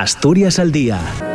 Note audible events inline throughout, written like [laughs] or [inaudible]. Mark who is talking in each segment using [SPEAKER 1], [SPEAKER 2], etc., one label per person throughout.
[SPEAKER 1] Asturias al día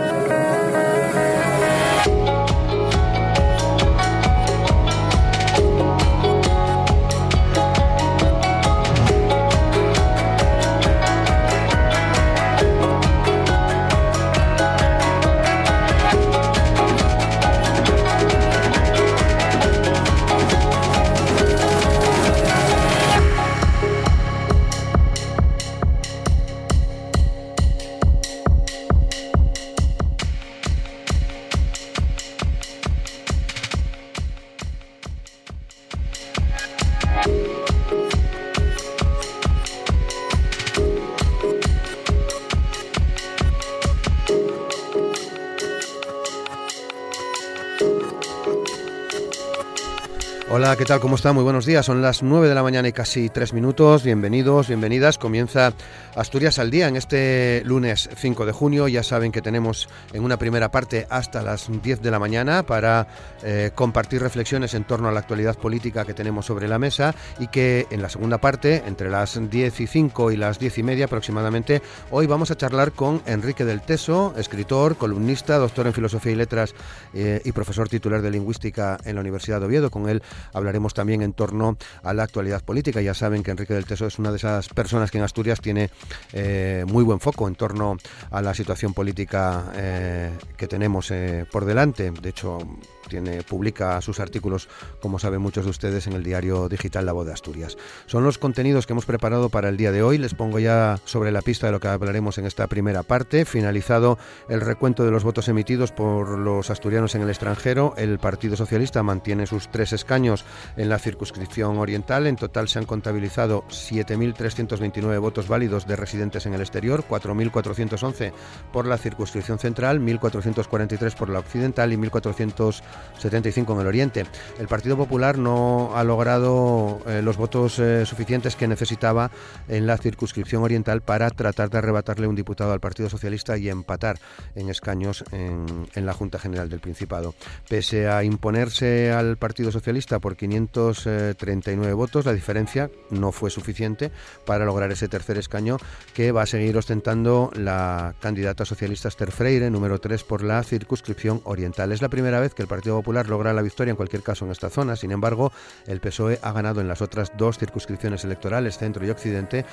[SPEAKER 2] ¿qué tal? ¿Cómo está? Muy buenos días. Son las 9 de la mañana y casi 3 minutos. Bienvenidos, bienvenidas. Comienza Asturias al día en este lunes 5 de junio. Ya saben que tenemos en una primera parte hasta las 10 de la mañana para eh, compartir reflexiones en torno a la actualidad política que tenemos sobre la mesa y que en la segunda parte, entre las 10 y 5 y las 10 y media aproximadamente, hoy vamos a charlar con Enrique del Teso, escritor, columnista, doctor en Filosofía y Letras eh, y profesor titular de Lingüística en la Universidad de Oviedo. Con él Hablaremos también en torno a la actualidad política. Ya saben que Enrique del Teso es una de esas personas que en Asturias tiene eh, muy buen foco en torno a la situación política eh, que tenemos eh, por delante. De hecho, tiene, publica sus artículos, como saben muchos de ustedes, en el diario digital La Voz de Asturias. Son los contenidos que hemos preparado para el día de hoy. Les pongo ya sobre la pista de lo que hablaremos en esta primera parte. Finalizado el recuento de los votos emitidos por los asturianos en el extranjero, el Partido Socialista mantiene sus tres escaños en la circunscripción oriental. En total se han contabilizado 7.329 votos válidos de residentes en el exterior, 4.411 por la circunscripción central, 1.443 por la occidental y 1.400 75 en el Oriente. El Partido Popular no ha logrado eh, los votos eh, suficientes que necesitaba en la circunscripción oriental para tratar de arrebatarle un diputado al Partido Socialista y empatar en escaños en, en la Junta General del Principado. Pese a imponerse al Partido Socialista por 539 votos, la diferencia no fue suficiente para lograr ese tercer escaño que va a seguir ostentando la candidata socialista Esther Freire, número 3 por la circunscripción oriental. Es la primera vez que el Partido Popular logra la victoria en cualquier caso en esta zona. Sin embargo, el PSOE ha ganado en las otras dos circunscripciones electorales, centro y occidente,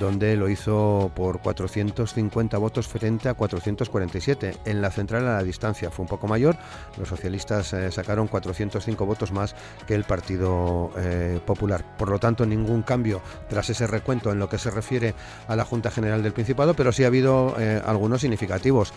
[SPEAKER 2] donde lo hizo por 450 votos frente a 447. En la central a la distancia fue un poco mayor. Los socialistas eh, sacaron 405 votos más que el Partido eh, Popular. Por lo tanto, ningún cambio tras ese recuento en lo que se refiere a la Junta General del Principado, pero sí ha habido eh, algunos significativos,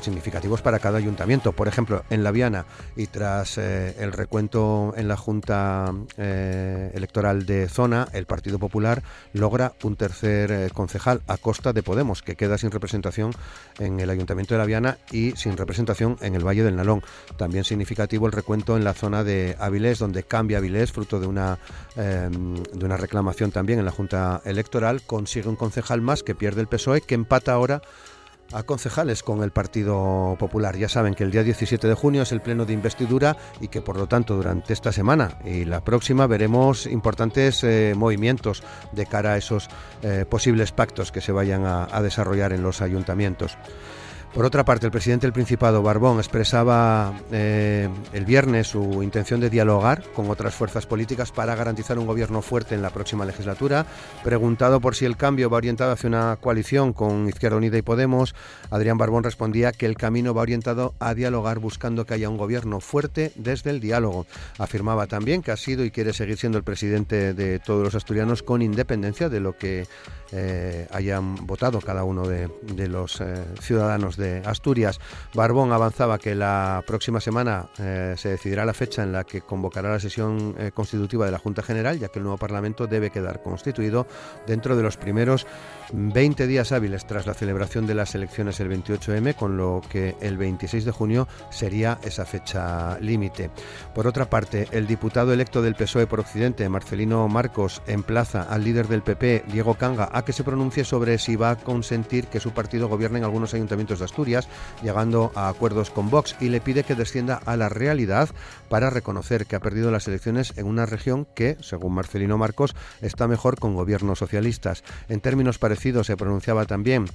[SPEAKER 2] significativos para cada ayuntamiento. Por ejemplo, en La Viana y tras eh, el recuento en la Junta eh, Electoral de Zona, el Partido Popular logra un tercer eh, concejal a costa de Podemos, que queda sin representación en el Ayuntamiento de La Viana y sin representación en el Valle del Nalón. También significativo el recuento en la zona de Avilés, donde cambia Avilés, fruto de una, de una reclamación también en la Junta Electoral, consigue un concejal más que pierde el PSOE, que empata ahora a concejales con el Partido Popular. Ya saben que el día 17 de junio es el pleno de investidura y que por lo tanto durante esta semana y la próxima veremos importantes eh, movimientos de cara a esos eh, posibles pactos que se vayan a desarrollar en los ayuntamientos. Por otra parte, el presidente del Principado, Barbón, expresaba eh, el viernes su intención de dialogar con otras fuerzas políticas para garantizar un gobierno fuerte en la próxima legislatura. Preguntado por si el cambio va orientado hacia una coalición con Izquierda Unida y Podemos, Adrián Barbón respondía que el camino va orientado a dialogar buscando que haya un gobierno fuerte desde el diálogo. Afirmaba también que ha sido y quiere seguir siendo el presidente de todos los asturianos con independencia de lo que eh, hayan votado cada uno de, los eh, ciudadanos de Asturias. Barbón avanzaba que la próxima semana eh, se decidirá la fecha en la que convocará la sesión constitutiva de la Junta General, ya que el nuevo Parlamento debe quedar constituido dentro de los primeros 20 días hábiles tras la celebración de las elecciones el 28M, con lo que el 26 de junio sería esa fecha límite. Por otra parte, el diputado electo del PSOE por Occidente, Marcelino Marcos, emplaza al líder del PP, Diego Canga, a que se pronuncie sobre si va a consentir que su partido gobierne en algunos ayuntamientos de Asturias, llegando a acuerdos con Vox y le pide que descienda a la realidad para reconocer que ha perdido las elecciones en una región que, según Marcelino Marcos, está mejor con gobiernos socialistas. En términos parecidos se pronunciaba también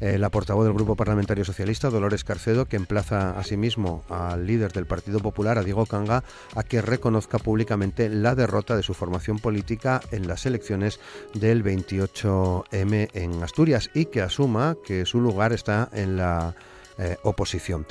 [SPEAKER 2] eh, la portavoz del Grupo Parlamentario Socialista, Dolores Carcedo, que emplaza asimismo al líder del Partido Popular, a Diego Canga, a que reconozca públicamente la derrota de su formación política en las elecciones del 28M en Asturias y que asuma que su lugar está en la eh, oposición.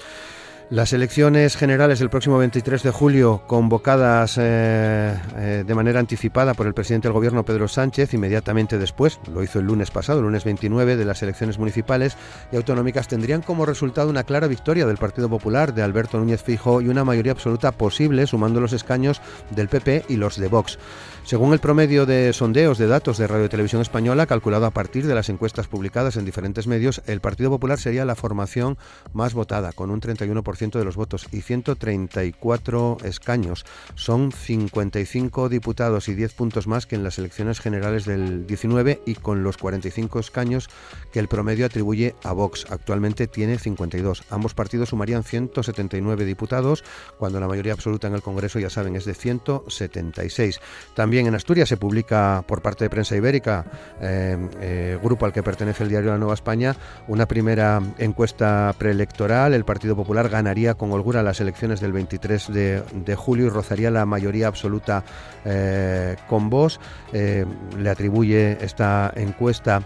[SPEAKER 2] Las elecciones generales del próximo 23 de julio, convocadas eh, eh, de manera anticipada por el presidente del Gobierno, Pedro Sánchez, inmediatamente después, lo hizo el lunes pasado, el lunes 29, de las elecciones municipales y autonómicas, tendrían como resultado una clara victoria del Partido Popular, de Alberto Núñez Fijo, y una mayoría absoluta posible, sumando los escaños del PP y los de Vox. Según el promedio de sondeos de datos de Radio y Televisión Española, calculado a partir de las encuestas publicadas en diferentes medios, el Partido Popular sería la formación más votada, con un 31% de los votos y 134 escaños. Son 55 diputados y 10 puntos más que en las elecciones generales del 19 y con los 45 escaños que el promedio atribuye a Vox. Actualmente tiene 52. Ambos partidos sumarían 179 diputados, cuando la mayoría absoluta en el Congreso, ya saben, es de 176. También en Asturias se publica por parte de Prensa Ibérica, eh, eh, grupo al que pertenece el diario La Nueva España, una primera encuesta preelectoral. El Partido Popular ganaría con holgura las elecciones del 23 de, julio y rozaría la mayoría absoluta eh, con vos. le atribuye esta encuesta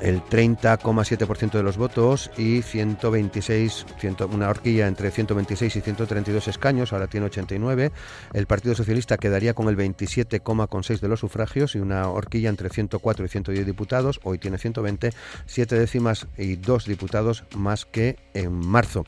[SPEAKER 2] el 30,7% de los votos y 126, una horquilla entre 126 y 132 escaños, ahora tiene 89. El Partido Socialista quedaría con el 27,6 de los sufragios y una horquilla entre 104 y 110 diputados, hoy tiene 120, siete décimas y dos diputados más que en marzo.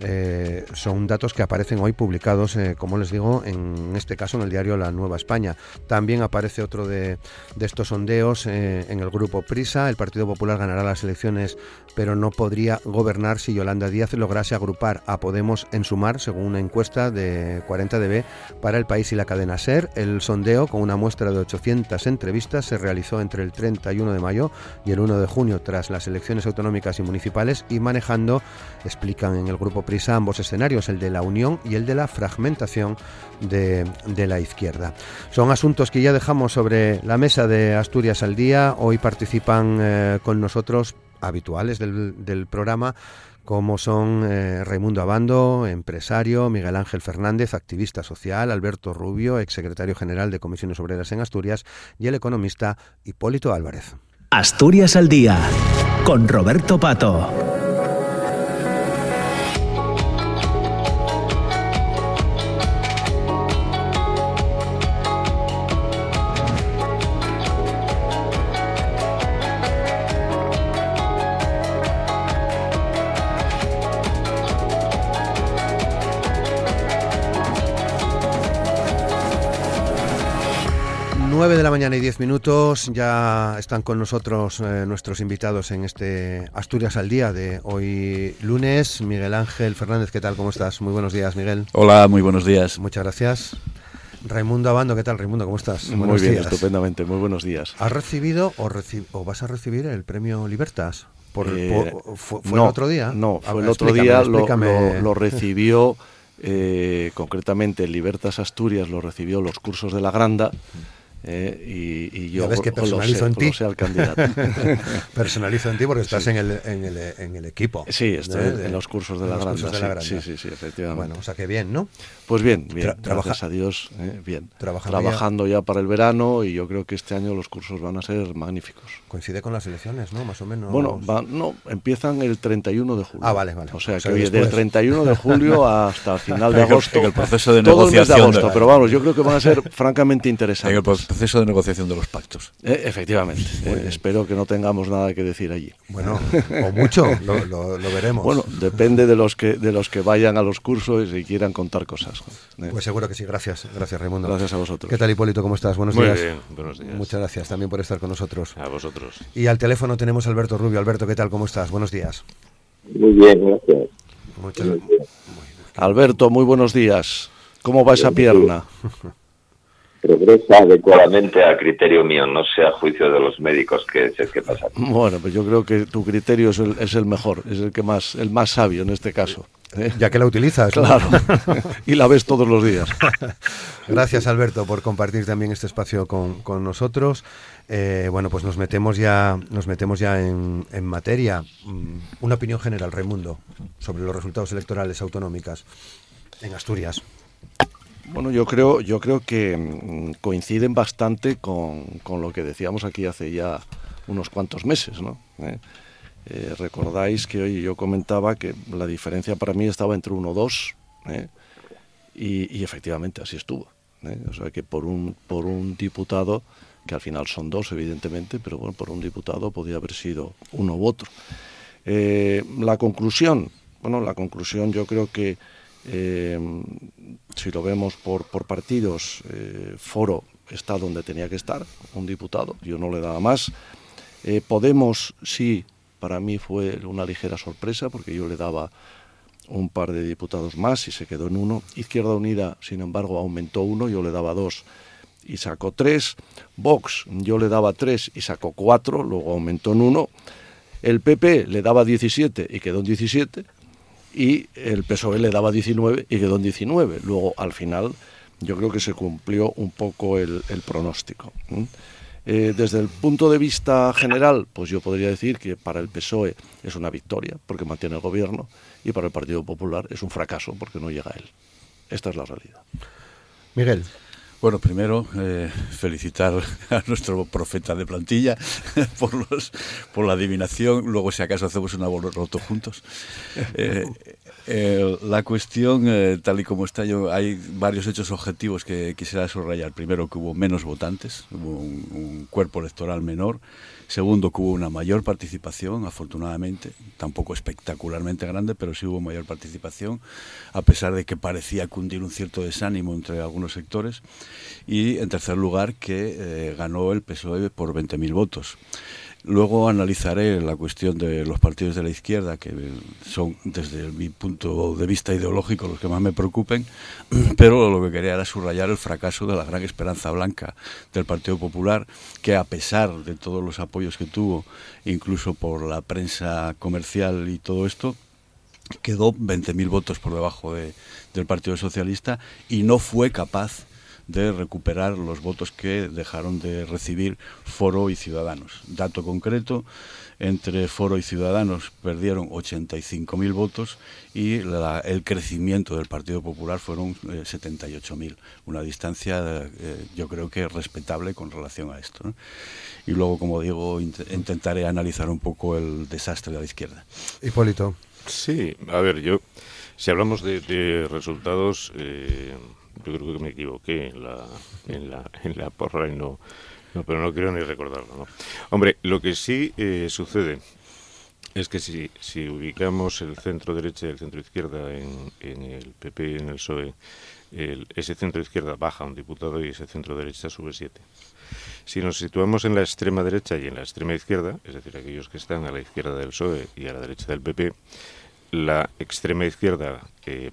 [SPEAKER 2] Eh, son datos que aparecen hoy publicados, eh, como les digo, en este caso en el diario La Nueva España. También aparece otro de, estos sondeos eh, en el grupo Prisa. El Partido Popular ganará las elecciones, pero no podría gobernar si Yolanda Díaz lograse agrupar a Podemos en Sumar, según una encuesta de 40DB para el país y la cadena SER. El sondeo, con una muestra de 800 entrevistas, se realizó entre el 31 de mayo y el 1 de junio, tras las elecciones autonómicas y municipales, y manejando, explican en el grupo Prisa, ambos escenarios, el de la unión y el de la fragmentación de, la izquierda. Son asuntos que ya dejamos sobre la mesa de Asturias al día. Hoy participan eh, con nosotros habituales del, programa como son eh, Raimundo Abando, empresario, Miguel Ángel Fernández, activista social, Alberto Rubio, exsecretario general de Comisiones Obreras en Asturias, y el economista Hipólito Álvarez.
[SPEAKER 1] Asturias al día, con Roberto Pato.
[SPEAKER 2] Mañana y 10 minutos, ya están con nosotros eh, nuestros invitados en este Asturias al Día de hoy lunes. Miguel Ángel Fernández, ¿qué tal? ¿Cómo estás? Muy buenos días, Miguel.
[SPEAKER 3] Hola, muy buenos días.
[SPEAKER 2] Muchas gracias. Raimundo Abando, ¿qué tal, Raimundo? ¿Cómo estás?
[SPEAKER 3] Muy bien, estupendamente. Muy buenos días.
[SPEAKER 2] ¿Has recibido o, vas a recibir el premio Libertas? Por, eh, fue, el otro día?
[SPEAKER 3] No, fue el otro día, lo, lo, recibió... Eh, concretamente Libertas Asturias lo recibió los cursos de la Granda eh, y, yo
[SPEAKER 2] ves que personalizo en ti.
[SPEAKER 3] al candidato. [laughs]
[SPEAKER 2] personalizo en ti porque estás en, el, en, el, en, el, equipo.
[SPEAKER 3] Sí, estoy en los cursos de la, granda, sí, sí, sí, efectivamente.
[SPEAKER 2] Bueno, o sea que bien, ¿no?
[SPEAKER 3] Pues bien, bien, gracias a Dios, eh, bien. Trabajando, ya. para el verano y yo creo que este año los cursos van a ser magníficos.
[SPEAKER 2] Coincide con las elecciones, ¿no? Más o menos.
[SPEAKER 3] Bueno, no, empiezan el 31 de julio.
[SPEAKER 2] Ah, vale, vale.
[SPEAKER 3] O sea, que hoy del 31 de julio [laughs] hasta final de agosto.
[SPEAKER 2] el proceso de negociación.
[SPEAKER 3] Todo el mes de agosto, pero vamos, yo creo que van a ser francamente interesantes.
[SPEAKER 2] El proceso de negociación de los pactos.
[SPEAKER 3] Eh, efectivamente. Eh, espero que no tengamos nada que decir allí.
[SPEAKER 2] Bueno, o mucho, lo, lo, veremos.
[SPEAKER 3] Bueno, depende de los que de los que vayan a los cursos y quieran contar cosas.
[SPEAKER 2] Eh. Pues seguro que sí, gracias, gracias Raimundo.
[SPEAKER 3] Gracias a vosotros.
[SPEAKER 2] ¿Qué tal Hipólito? ¿Cómo estás?
[SPEAKER 4] Buenos
[SPEAKER 2] Muy
[SPEAKER 4] Bien, buenos días.
[SPEAKER 2] Muchas gracias también por estar con nosotros.
[SPEAKER 4] A vosotros.
[SPEAKER 2] Y al teléfono tenemos a Alberto Rubio. Alberto, ¿qué tal? ¿Cómo estás? Buenos días.
[SPEAKER 5] Muy bien, gracias.
[SPEAKER 3] Muchas gracias. Alberto, muy buenos días. ¿Cómo va esa pierna? [laughs]
[SPEAKER 5] progresa adecuadamente a criterio mío, no sea juicio de los médicos que es el que pasa.
[SPEAKER 3] Bueno, pues yo creo que tu criterio es el, es el mejor, es el que más, el más sabio en este caso.
[SPEAKER 2] ¿eh? Ya que la utilizas.
[SPEAKER 3] Claro. [laughs] y la ves todos los días. [laughs]
[SPEAKER 2] Gracias, Alberto, por compartir también este espacio con, con nosotros. Eh, bueno, pues nos metemos ya, nos metemos ya en, en, materia. Mm, una opinión general, Raimundo, sobre los resultados electorales autonómicas en Asturias.
[SPEAKER 3] Bueno, yo creo, yo creo que mm, coinciden bastante con, con, lo que decíamos aquí hace ya unos cuantos meses, ¿no? ¿Eh? Eh, recordáis que hoy yo comentaba que la diferencia para mí estaba entre 1 o 2, ¿eh? y, y, efectivamente así estuvo. ¿eh? O sea que por un, por un diputado, que al final son dos evidentemente, pero bueno, por un diputado podía haber sido uno u otro. la conclusión, bueno, la conclusión yo creo que eh, si lo vemos por, partidos, eh, Foro está donde tenía que estar, un diputado, yo no le daba más. Eh, Podemos sí, para mí fue una ligera sorpresa porque yo le daba un par de diputados más y se quedó en uno. Izquierda Unida, sin embargo, aumentó uno, yo le daba dos y sacó tres. Vox, yo le daba tres y sacó cuatro, luego aumentó en uno. El PP le daba 17 y quedó en 17 y el PSOE le daba 19 y quedó en 19. Luego, al final, yo creo que se cumplió un poco el, pronóstico. Eh, desde el punto de vista general, pues yo podría decir que para el PSOE es una victoria porque mantiene el gobierno y para el Partido Popular es un fracaso porque no llega a él. Esta es la realidad.
[SPEAKER 2] Miguel.
[SPEAKER 4] Bueno, primero eh, felicitar a nuestro profeta de plantilla [laughs] por, los, por la adivinación. Luego, si acaso, hacemos una roto juntos. Eh, eh, la cuestión, tal y como está, yo, hay varios hechos objetivos que quisiera subrayar. Primero, que hubo menos votantes, hubo un cuerpo electoral menor. Segundo, que hubo una mayor participación, afortunadamente, tampoco espectacularmente grande, pero sí hubo mayor participación, a pesar de que parecía cundir un cierto desánimo entre algunos sectores. Y, en tercer lugar, que eh, ganó el PSOE por 20.000 votos. Luego analizaré la cuestión de los partidos de la izquierda, que son desde mi punto de vista ideológico los que más me preocupen, [clears throat] pero lo que quería era subrayar el fracaso de la gran esperanza blanca del Partido Popular, que a pesar de todos los apoyos que tuvo, incluso por la prensa comercial y todo esto, quedó 20.000 votos por debajo de, del Partido Socialista y no fue capaz de recuperar los votos que dejaron de recibir Foro y Ciudadanos. Dato concreto, entre Foro y Ciudadanos perdieron 85.000 votos y el crecimiento del Partido Popular fueron 78.000. Eh, Una distancia, eh, yo creo que respetable con relación a esto. Y luego, como digo, intentaré analizar un poco el desastre de la izquierda.
[SPEAKER 2] Hipólito.
[SPEAKER 6] Sí, a ver, yo, si hablamos de, resultados... Eh, yo creo que me equivoqué en la, en la, en la porra y no, no, pero no quiero ni recordarlo. ¿no? Hombre, lo que sí eh, sucede es que si, si ubicamos el centro derecha y el centro izquierda en, en el PP y en el PSOE, ese centro izquierda baja un diputado y ese centro derecha sube siete. Si nos situamos en la extrema derecha y en la extrema izquierda, es decir, aquellos que están a la izquierda del PSOE y a la derecha del PP, la extrema izquierda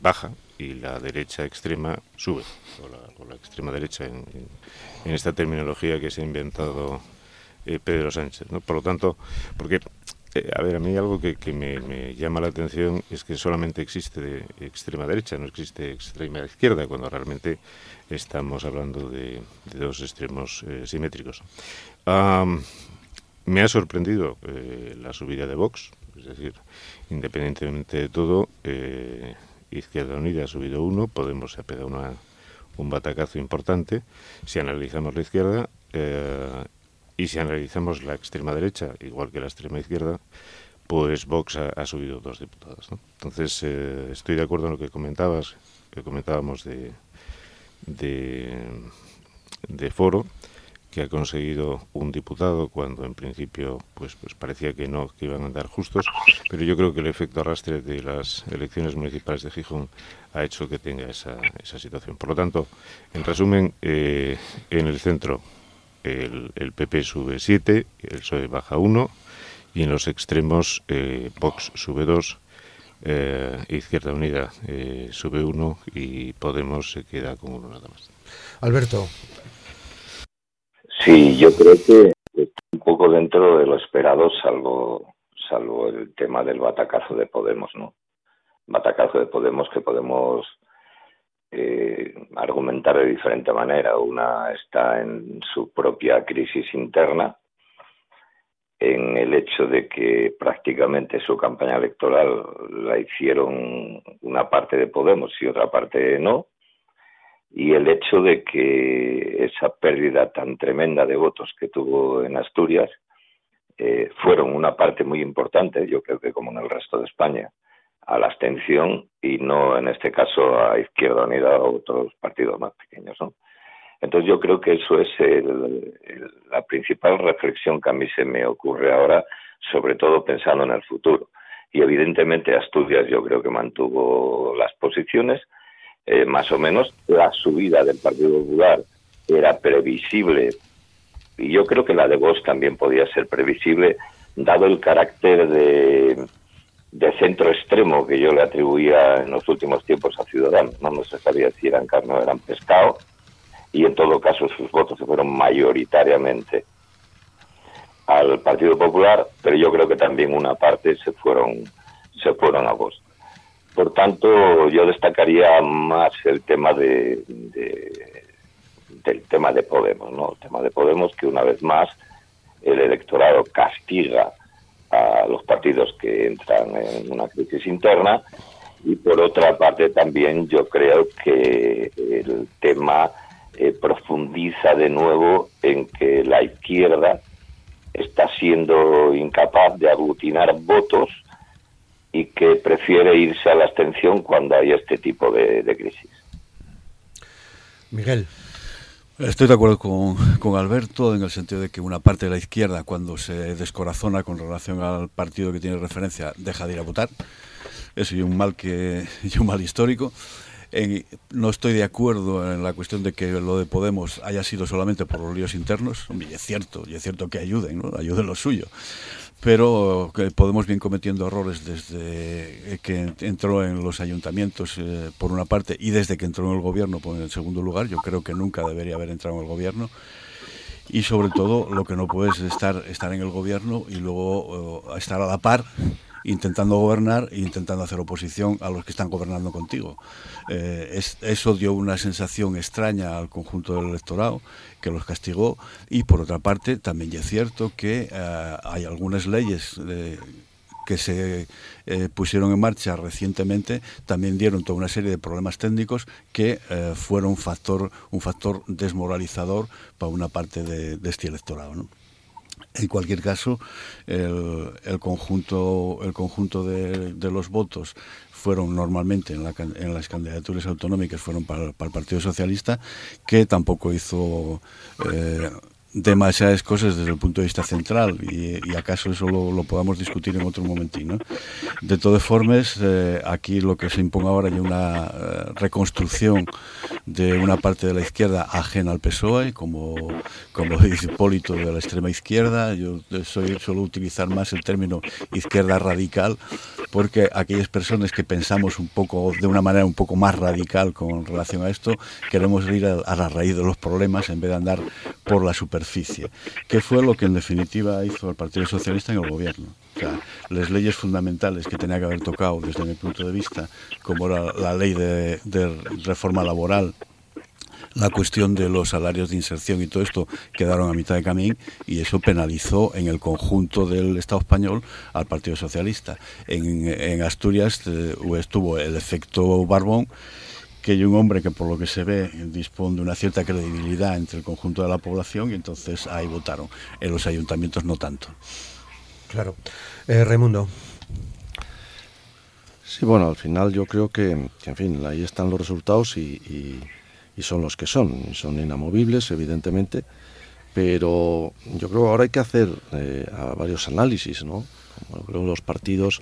[SPEAKER 6] baja y la derecha extrema sube, o la, extrema derecha en, esta terminología que se ha inventado eh, Pedro Sánchez. ¿no? Por lo tanto, porque, eh, a ver, a mí algo que, me, llama la atención es que solamente existe de extrema derecha, no existe extrema izquierda, cuando realmente estamos hablando de, dos extremos eh, simétricos. me ha sorprendido la subida de Vox, es decir, independientemente de todo, Izquierda Unida ha subido uno, Podemos se ha pegado un batacazo importante. Si analizamos la izquierda eh, y si analizamos la extrema derecha, igual que la extrema izquierda, pues Vox ha, subido dos diputados. Entonces, eh, estoy de acuerdo en lo que comentabas, que comentábamos de, de foro que ha conseguido un diputado cuando en principio pues pues parecía que no que iban a andar justos. Pero yo creo que el efecto arrastre de las elecciones municipales de Gijón ha hecho que tenga esa, esa situación. Por lo tanto en resumen eh, en el centro el, el PP sube 7 el PSOE baja 1 y en los extremos eh, Vox sube 2 eh, Izquierda Unida sube 1 y Podemos se queda con uno nada más.
[SPEAKER 2] Alberto
[SPEAKER 7] Sí, yo creo que un poco dentro de lo esperado, salvo, salvo el tema del batacazo de Podemos, ¿no? Batacazo de Podemos que podemos eh, argumentar de diferente manera. Una está en su propia crisis interna, en el hecho de que prácticamente su campaña electoral la hicieron una parte de Podemos y otra parte no, y el hecho de que esa pérdida tan tremenda de votos que tuvo en Asturias eh, fueron una parte muy importante, yo creo que como en el resto de España, a la abstención y no en este caso a Izquierda Unida o otros partidos más pequeños. ¿no? Entonces yo creo que eso es la principal reflexión que a mí se me ocurre ahora, sobre todo pensando en el futuro. Y evidentemente Asturias yo creo que mantuvo las posiciones, eh, más o menos la subida del Partido Popular era previsible y yo creo que la de Vox también podía ser previsible dado el carácter de, de centro extremo que yo le atribuía en los últimos tiempos a Ciudadanos. No, se sabía si eran carne o eran pescado y en todo caso sus votos se fueron mayoritariamente al Partido Popular, pero yo creo que también una parte se fueron se fueron a Vox. Por tanto, yo destacaría más el tema de, del tema de Podemos, ¿no? El tema de Podemos que una vez más el electorado castiga a los partidos que entran en una crisis interna y por otra parte también yo creo que el tema eh, profundiza de nuevo en que la izquierda está siendo incapaz de aglutinar votos y que prefiere irse a la abstención cuando hay este tipo de, crisis.
[SPEAKER 2] Miguel.
[SPEAKER 4] Estoy de acuerdo con, con, Alberto en el sentido de que una parte de la izquierda, cuando se descorazona con relación al partido que tiene referencia, deja de ir a votar. Eso es un mal que y un mal histórico. no estoy de acuerdo en la cuestión de que lo de Podemos haya sido solamente por los líos internos. Y es cierto, y es cierto que ayuden, ¿no? ayuden lo suyo pero Podemos bien cometiendo errores desde que entró en los ayuntamientos eh, por una parte y desde que entró en el gobierno por en el segundo lugar. Yo creo que nunca debería haber entrado en el gobierno y sobre todo lo que no puedes es estar estar en el gobierno y luego eh, estar a la par intentando gobernar e intentando hacer oposición a los que están gobernando contigo. Eh, eso dio una sensación extraña al conjunto del electorado que los castigó. Y por otra parte también es cierto que eh, hay algunas leyes eh, que se pusieron en marcha recientemente también dieron toda una serie de problemas técnicos que fueron factor un factor desmoralizador para una parte de, este electorado En cualquier caso, el, conjunto, el conjunto de, los votos fueron normalmente en, las candidaturas autonómicas fueron para, el Partido Socialista, que tampoco hizo eh, demasiadas cosas desde el punto de vista central y, acaso eso lo, podamos discutir en otro momentín. De todas formas, eh, aquí lo que se impone ahora es una eh, reconstrucción de una parte de la izquierda ajena al PSOE, como, como [laughs] dice Hipólito de la extrema izquierda. Yo soy, suelo utilizar más el término izquierda radical, porque aquellas personas que pensamos un poco de una manera un poco más radical con relación a esto, queremos ir a, a la raíz de los problemas en vez de andar por la superficie superficie, que fue lo que en definitiva hizo el Partido Socialista en el gobierno. O sea, las leyes fundamentales que tenía que haber tocado desde mi punto de vista, como era la ley de, reforma laboral, la cuestión de los salarios de inserción y todo esto quedaron a mitad de camino y eso penalizó en el conjunto del Estado español al Partido Socialista. En, Asturias eh, estuvo el efecto Barbón que hay un hombre que por lo que se ve dispone de una cierta credibilidad entre el conjunto de la población y entonces ahí votaron. En los ayuntamientos no tanto.
[SPEAKER 2] Claro. Eh, Raimundo.
[SPEAKER 3] Sí, bueno, al final yo creo que, en fin, ahí están los resultados y, son los que son. Son inamovibles, evidentemente, pero yo creo que ahora hay que hacer eh, varios análisis, ¿no? Como creo que los partidos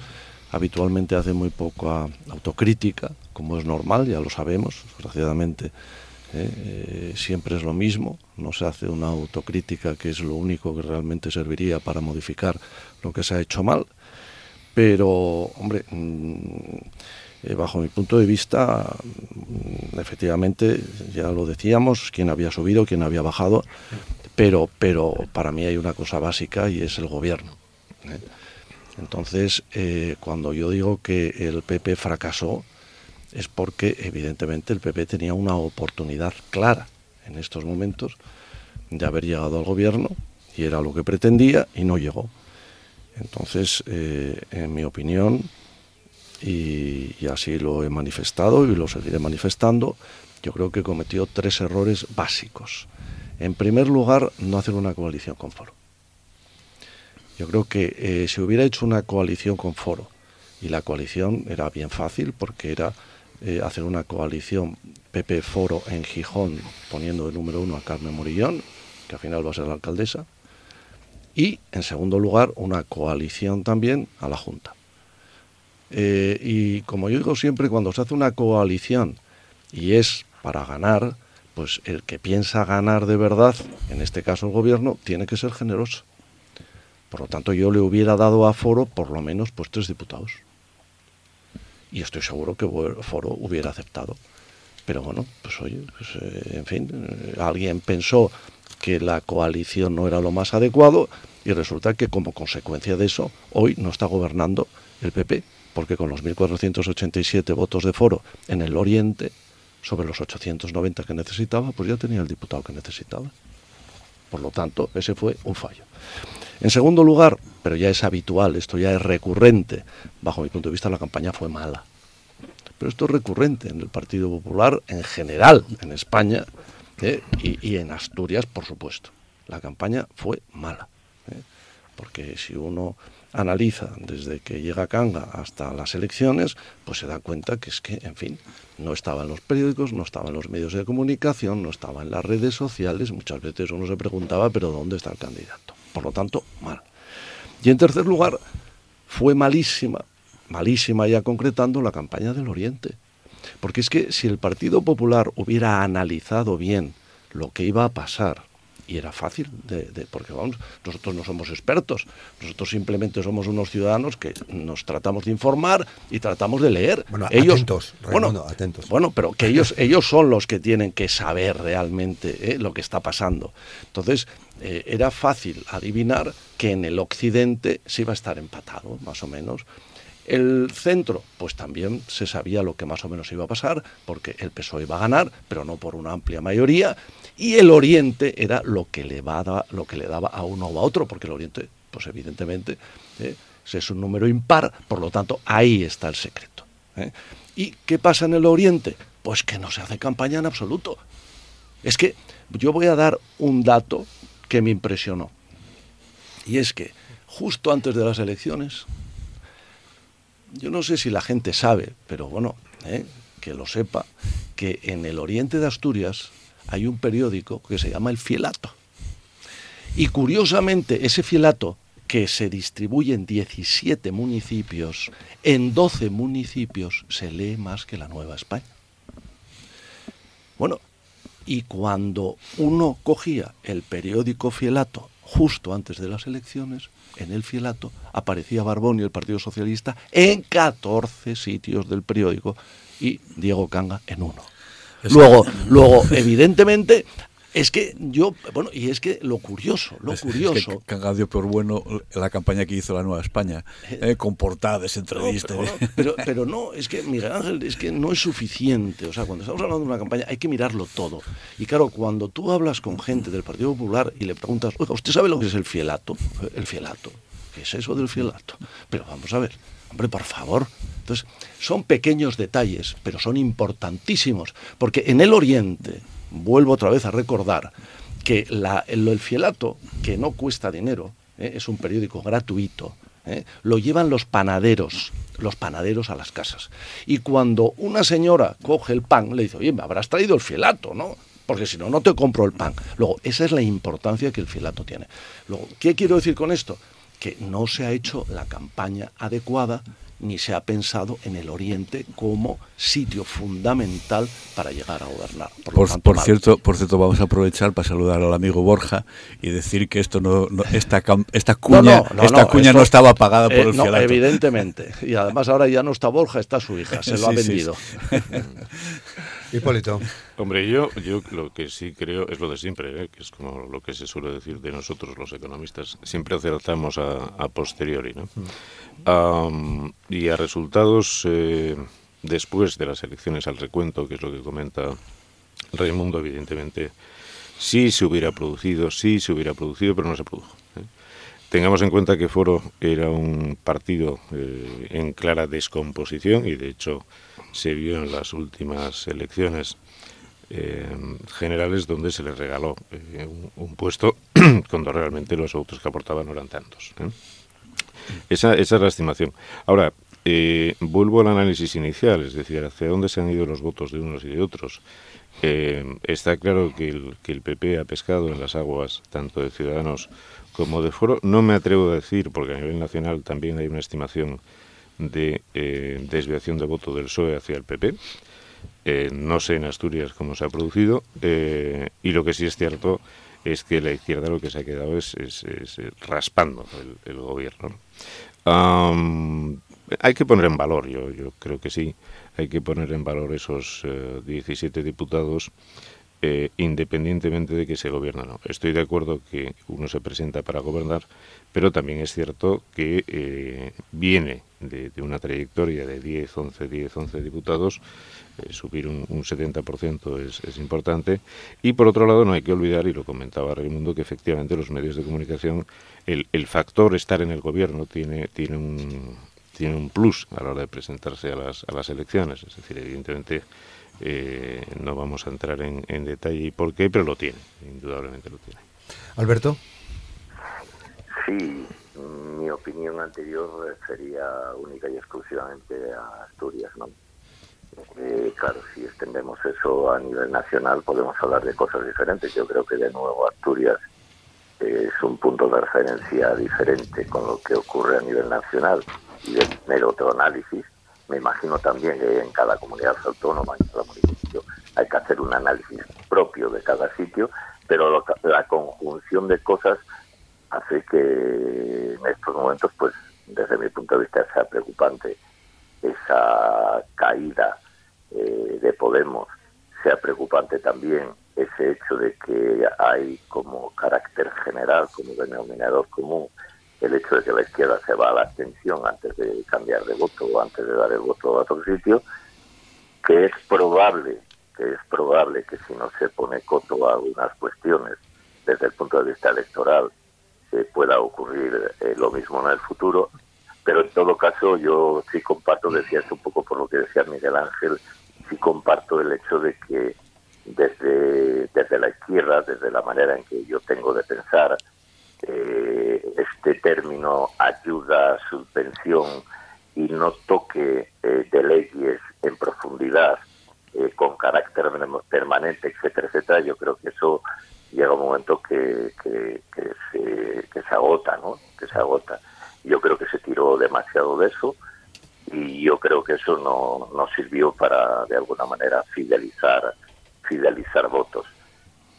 [SPEAKER 3] habitualmente hacen muy poca autocrítica como es normal, ya lo sabemos, desgraciadamente ¿eh? Eh, siempre es lo mismo, no se hace una autocrítica que es lo único que realmente serviría para modificar lo que se ha hecho mal, pero hombre, mm, eh, bajo mi punto de vista, mm, efectivamente, ya lo decíamos, quién había subido, quién había bajado, pero, pero para mí hay una cosa básica y es el gobierno. Entonces, cuando yo digo que el PP fracasó, es porque evidentemente el PP tenía una oportunidad clara en estos momentos de haber llegado al gobierno y era lo que pretendía y no llegó. Entonces, eh, en mi opinión, y, así lo he manifestado y lo seguiré manifestando, yo creo que cometió tres errores básicos. En primer lugar, no hacer una coalición con Foro. Yo creo que eh, si hubiera hecho una coalición con Foro, y la coalición era bien fácil porque era eh, hacer una coalición PP Foro en Gijón, poniendo de número uno a Carmen Morillón, que al final va a ser la alcaldesa, y en segundo lugar una coalición también a la Junta. Eh, y como yo digo siempre, cuando se hace una coalición y es para ganar, pues el que piensa ganar de verdad, en este caso el gobierno, tiene que ser generoso. Por lo tanto, yo le hubiera dado a Foro por lo menos pues tres diputados. Y estoy seguro que Foro hubiera aceptado. Pero bueno, pues oye, pues, eh, en fin, eh, alguien pensó que la coalición no era lo más adecuado y resulta que como consecuencia de eso, hoy no está gobernando el PP, porque con los 1.487 votos de Foro en el Oriente, sobre los 890 que necesitaba, pues ya tenía el diputado que necesitaba. Por lo tanto, ese fue un fallo. En segundo lugar, pero ya es habitual, esto ya es recurrente, bajo mi punto de vista la campaña fue mala. Pero esto es recurrente en el Partido Popular en general, en España ¿eh? y, en Asturias, por supuesto. La campaña fue mala. ¿eh? Porque si uno analiza desde que llega Kanga hasta las elecciones, pues se da cuenta que es que, en fin, no estaba en los periódicos, no estaba en los medios de comunicación, no estaba en las redes sociales. Muchas veces uno se preguntaba, pero ¿dónde está el candidato? Por lo tanto, mal. Y en tercer lugar, fue malísima, malísima ya concretando la campaña del Oriente. Porque es que si el Partido Popular hubiera analizado bien lo que iba a pasar, y era fácil, de, de, porque vamos, nosotros no somos expertos, nosotros simplemente somos unos ciudadanos que nos tratamos de informar y tratamos de leer.
[SPEAKER 2] Bueno,
[SPEAKER 3] ellos,
[SPEAKER 2] atentos,
[SPEAKER 3] bueno,
[SPEAKER 2] atentos.
[SPEAKER 3] Bueno, pero que ellos, [laughs] ellos son los que tienen que saber realmente ¿eh? lo que está pasando. Entonces, eh, era fácil adivinar que en el occidente se iba a estar empatado, más o menos. El centro, pues también se sabía lo que más o menos iba a pasar, porque el PSOE iba a ganar, pero no por una amplia mayoría, y el oriente era lo que le, va lo que le daba a uno o a otro, porque el oriente, pues evidentemente, eh, es un número impar, por lo tanto, ahí está el secreto. ¿eh? ¿Y qué pasa en el oriente? Pues que no se hace campaña en absoluto. Es que yo voy a dar un dato que me impresionó. Y es que justo antes de las elecciones, yo no sé si la gente sabe, pero bueno, ¿eh? que lo sepa, que en el oriente de Asturias hay un periódico que se llama El Fielato. Y curiosamente, ese fielato, que se distribuye en 17 municipios, en 12 municipios se lee más que la Nueva España. Bueno, y cuando uno cogía el periódico Fielato justo antes de las elecciones, en el Fielato aparecía Barbón y el Partido Socialista en 14 sitios del periódico y Diego Canga en uno. Luego, luego, evidentemente, es que yo, bueno, y es que lo curioso, lo
[SPEAKER 4] es,
[SPEAKER 3] curioso.
[SPEAKER 4] Es que Canga dio por bueno la campaña que hizo la Nueva España, eh, con portadas, entrevistas.
[SPEAKER 3] No, pero, [laughs] pero, pero, no, es que Miguel Ángel, es que no es suficiente. O sea, cuando estamos hablando de una campaña hay que mirarlo todo. Y claro, cuando tú hablas con gente del Partido Popular y le preguntas, oiga, ¿usted sabe lo que es el fielato? El fielato. ¿Qué es eso del fielato? Pero vamos a ver, hombre, por favor. Entonces, son pequeños detalles, pero son importantísimos, porque en el Oriente, vuelvo otra vez a recordar, que el, el, fielato, que no cuesta dinero, ¿eh? es un periódico gratuito, ¿eh? lo llevan los panaderos, los panaderos a las casas. Y cuando una señora coge el pan, le dice, oye, me habrás traído el fielato, ¿no? Porque si no, no te compro el pan. Luego, esa es la importancia que el fielato tiene. Luego, ¿qué quiero decir con esto? Que no se ha hecho la campaña adecuada ni se ha pensado en el Oriente como sitio fundamental para llegar a gobernar.
[SPEAKER 4] Por, por, tanto, por cierto, por cierto, vamos a aprovechar para saludar al amigo Borja y decir que esto no, no esta, esta cuña, no, no, esta cuña esto, no estaba pagada por
[SPEAKER 3] eh,
[SPEAKER 4] el fielato.
[SPEAKER 3] Evidentemente. Y además ahora ya no está Borja, está su hija, se lo sí, ha vendido. Sí, [laughs]
[SPEAKER 2] Hipólito.
[SPEAKER 6] Hombre, yo, yo lo que sí creo es lo de siempre, ¿eh? que es como lo que se suele decir de nosotros los economistas. Siempre acertamos a, posteriori, ¿no? Y a resultados eh, después de las elecciones al recuento, que es lo que comenta Raimundo, evidentemente, sí se hubiera producido, sí se hubiera producido, pero no se produjo. ¿eh? Tengamos en cuenta que Foro era un partido en clara descomposición y de hecho se vio en las últimas elecciones eh, generales donde se le regaló un, puesto [clears throat] cuando realmente los votos que aportaban no eran tantos. Esa, esa es la estimación. Ahora, vuelvo al análisis inicial, es decir, hacia dónde se han ido los votos de unos y de otros. Eh, está claro que el, que el PP ha pescado en las aguas tanto de Ciudadanos como de Foro. No me atrevo a decir, porque a nivel nacional también hay una estimación de eh, desviación de voto del PSOE hacia el PP. Eh, no sé en Asturias cómo se ha producido y lo que sí es cierto es que la izquierda lo que se ha quedado es, raspando el, gobierno. hay que poner en valor, yo, yo creo que sí, hay que poner en valor esos 17 eh, diputados eh, independientemente de que se gobierne o no. Estoy de acuerdo que uno se presenta para gobernar, pero también es cierto que eh, viene de, una trayectoria de 10, 11, 10, 11 diputados, subir un, 70% es, es, importante, y por otro lado no hay que olvidar, y lo comentaba Raimundo, que efectivamente los medios de comunicación, el, el factor estar en el gobierno tiene, tiene un, tiene un plus a la hora de presentarse a las, a las elecciones. Es decir, evidentemente eh, no vamos a entrar en, en detalle y por qué, pero lo tiene, indudablemente lo tiene.
[SPEAKER 2] Alberto.
[SPEAKER 5] Sí, mi opinión anterior sería única y exclusivamente a Asturias, ¿no? Eh, claro, si extendemos eso a nivel nacional podemos hablar de cosas diferentes. Yo creo que de nuevo Asturias es un punto de referencia diferente con lo que ocurre a nivel nacional y de tener otro análisis. Me imagino también que en cada comunidad autónoma, en cada municipio, hay que hacer un análisis propio de cada sitio, pero la conjunción de cosas hace que en estos momentos, pues desde mi punto de vista, sea preocupante esa caída eh, de Podemos, sea preocupante también ese hecho de que hay como carácter general, como denominador común, el hecho de que la izquierda se va a la abstención antes de cambiar de voto o antes de dar el voto a otro sitio, que es probable, que es probable que si no se pone coto a algunas cuestiones desde el punto de vista electoral, se pueda ocurrir eh, lo mismo en el futuro, pero en todo caso yo sí comparto, decía esto un poco por lo que decía Miguel Ángel, sí comparto el hecho de que desde, desde la izquierda, desde la manera en que yo tengo de pensar, eh, este término ayuda, subvención y no toque eh, de leyes en profundidad eh, con carácter permanente, etcétera, etcétera, yo creo que eso llega un momento que, que, se, que se agota, ¿no? Que se agota. Yo creo que se tiró demasiado de eso y yo creo que eso no, no sirvió para, de alguna manera, fidelizar, fidelizar votos.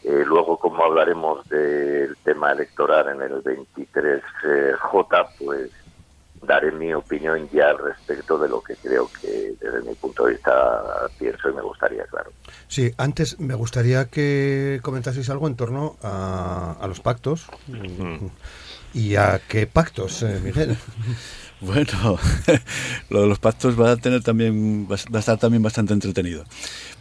[SPEAKER 5] Eh, luego, como hablaremos del tema electoral en el 23J, pues daré mi opinión ya al respecto de lo que creo que desde mi punto de vista pienso y me gustaría, claro.
[SPEAKER 2] Sí, antes me gustaría que comentaseis algo en torno a, los pactos. ¿Y a qué pactos, eh, Miguel? [laughs] [laughs]
[SPEAKER 4] Bueno, [laughs] lo de los pactos va a tener también va a estar también bastante entretenido,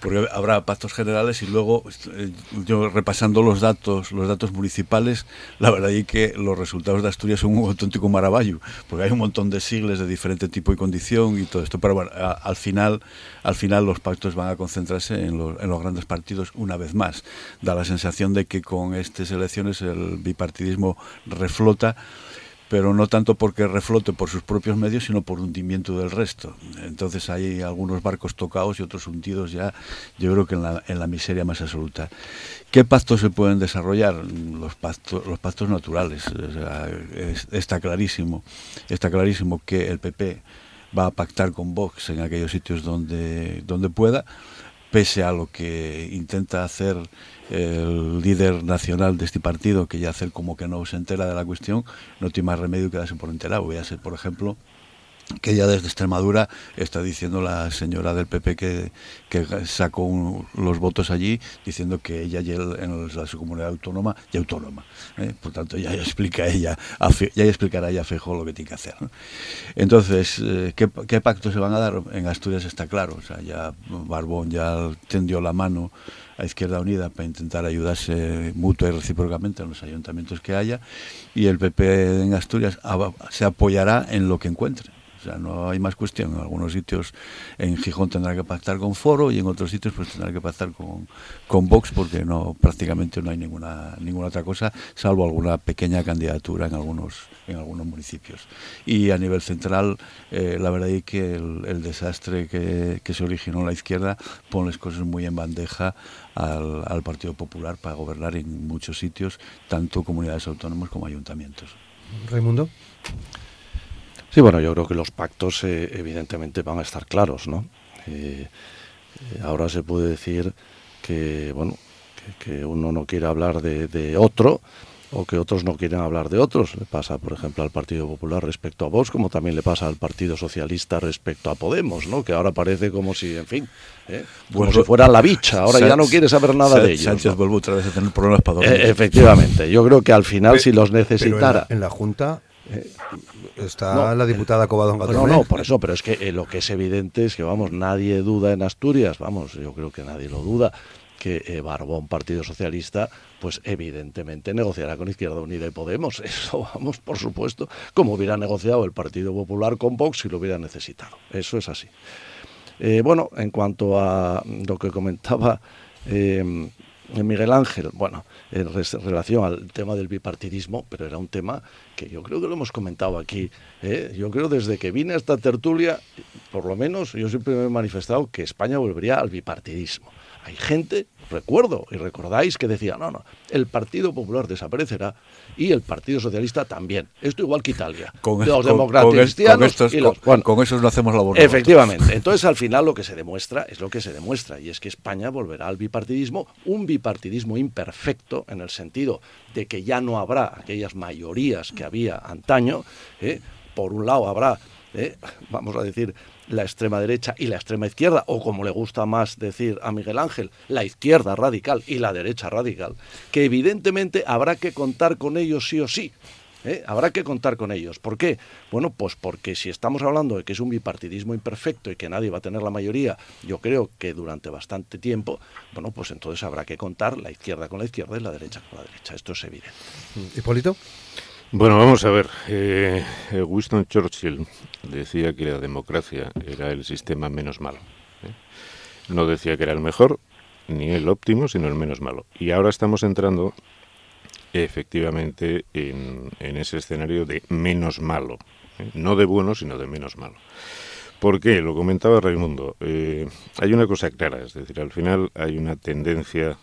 [SPEAKER 4] porque habrá pactos generales y luego eh, yo repasando los datos, los datos municipales, la verdad es que los resultados de Asturias son un auténtico maravillo, porque hay un montón de sigles de diferente tipo y condición y todo esto, pero bueno, al final al final los pactos van a concentrarse en los grandes partidos una vez más. Da la sensación de que con estas elecciones el bipartidismo reflota pero no tanto porque reflote por sus propios medios, sino por hundimiento del resto. Entonces hay algunos barcos tocados y otros hundidos ya, yo creo que en la, en la miseria más absoluta. ¿Qué pactos se pueden desarrollar? Los pactos, los naturales. está clarísimo, está clarísimo que el PP va a pactar con Vox en aquellos sitios donde, donde pueda, pese a lo que intenta hacer el líder nacional de este partido, que ya hace como que no se entera de la cuestión, no tiene más remedio que darse por enterado. Voy a ser, por ejemplo, que ya desde Extremadura está diciendo la señora del PP que, que sacó los votos allí, diciendo que ella ya en la su comunidad autónoma y autónoma. ¿eh? Por tanto, ya explica ella, ya explicará ella a lo que tiene que hacer. Entonces, eh, ¿qué, ¿qué, pactos se van a dar? En Asturias está claro, ya Barbón ya tendió la mano a Izquierda Unida para intentar ayudarse mutua y recíprocamente en los ayuntamientos que haya y el PP en Asturias se apoyará en lo que encuentre. O sea, no hay más cuestión. En algunos sitios, en Gijón tendrá que pactar con Foro y en otros sitios pues tendrá que pactar con, con Vox porque no prácticamente no hay ninguna ninguna otra cosa, salvo alguna pequeña candidatura en algunos en algunos municipios. Y a nivel central, eh, la verdad es que el, desastre que, se originó en la izquierda pone las cosas muy en bandeja al, al Partido Popular para gobernar en muchos sitios, tanto comunidades autónomas como ayuntamientos.
[SPEAKER 2] Raimundo.
[SPEAKER 3] Sí, bueno, yo creo que los pactos eh, evidentemente van a estar claros, ¿no? Eh, eh, ahora se puede decir que, bueno, que, uno no quiere hablar de, otro o que otros no quieren hablar de otros. Le pasa, por ejemplo, al Partido Popular respecto a Vox, como también le pasa al Partido Socialista respecto a Podemos, ¿no? Que ahora parece como si, en fin, como si fuera la bicha. Ahora ya no quiere saber nada de ellos.
[SPEAKER 4] Sánchez vuelve otra vez a tener problemas para dormir.
[SPEAKER 3] efectivamente, yo creo que al final, si los necesitara...
[SPEAKER 2] en la Junta Está la diputada Covadonga.
[SPEAKER 3] No, no, por eso, pero es que eh, lo que es evidente es que, vamos, nadie duda en Asturias, vamos, yo creo que nadie lo duda, que eh, Barbón, Partido Socialista, pues evidentemente negociará con Izquierda Unida y Podemos. [laughs] Eso, vamos, por supuesto, como hubiera negociado el Partido Popular con Vox si lo hubiera necesitado. Eso es así. Eh, bueno, en cuanto a lo que comentaba Miguel Ángel, bueno, en relación al tema del bipartidismo, pero era un tema que yo creo que lo hemos comentado aquí. ¿eh? Yo creo desde que vine a esta tertulia, por lo menos yo siempre me he manifestado que España volvería al bipartidismo. Hay gente, recuerdo y recordáis que decía, no, no, el Partido Popular desaparecerá y el Partido Socialista también. Esto igual que Italia.
[SPEAKER 4] Con, los demócratas cristianos y los, bueno, con, eso no hacemos la
[SPEAKER 3] Efectivamente. Entonces, al final lo que se demuestra es lo que se demuestra y es que España volverá al bipartidismo, un bipartidismo imperfecto en el sentido de que ya no habrá aquellas mayorías que había antaño. ¿eh? Por un lado habrá, ¿eh? vamos a decir, la extrema derecha y la extrema izquierda, o como le gusta más decir a Miguel Ángel, la izquierda radical y la derecha radical, que evidentemente habrá que contar con ellos sí o sí. ¿eh? Habrá que contar con ellos. ¿Por qué? Bueno, pues porque si estamos hablando de que es un bipartidismo imperfecto y que nadie va a tener la mayoría, yo creo que durante bastante tiempo, bueno, pues entonces habrá que contar la izquierda con la izquierda y la derecha con la derecha. Esto es evidente.
[SPEAKER 2] ¿Hipólito?
[SPEAKER 6] Bueno, vamos a ver. Eh, eh, Winston Churchill decía que la democracia era el sistema menos malo. ¿eh? No decía que era el mejor, ni el óptimo, sino el menos malo. Y ahora estamos entrando efectivamente en, ese escenario de menos malo. No de bueno, sino de menos malo. ¿Por qué? Lo comentaba Raimundo. hay una cosa clara, es decir, al final hay una tendencia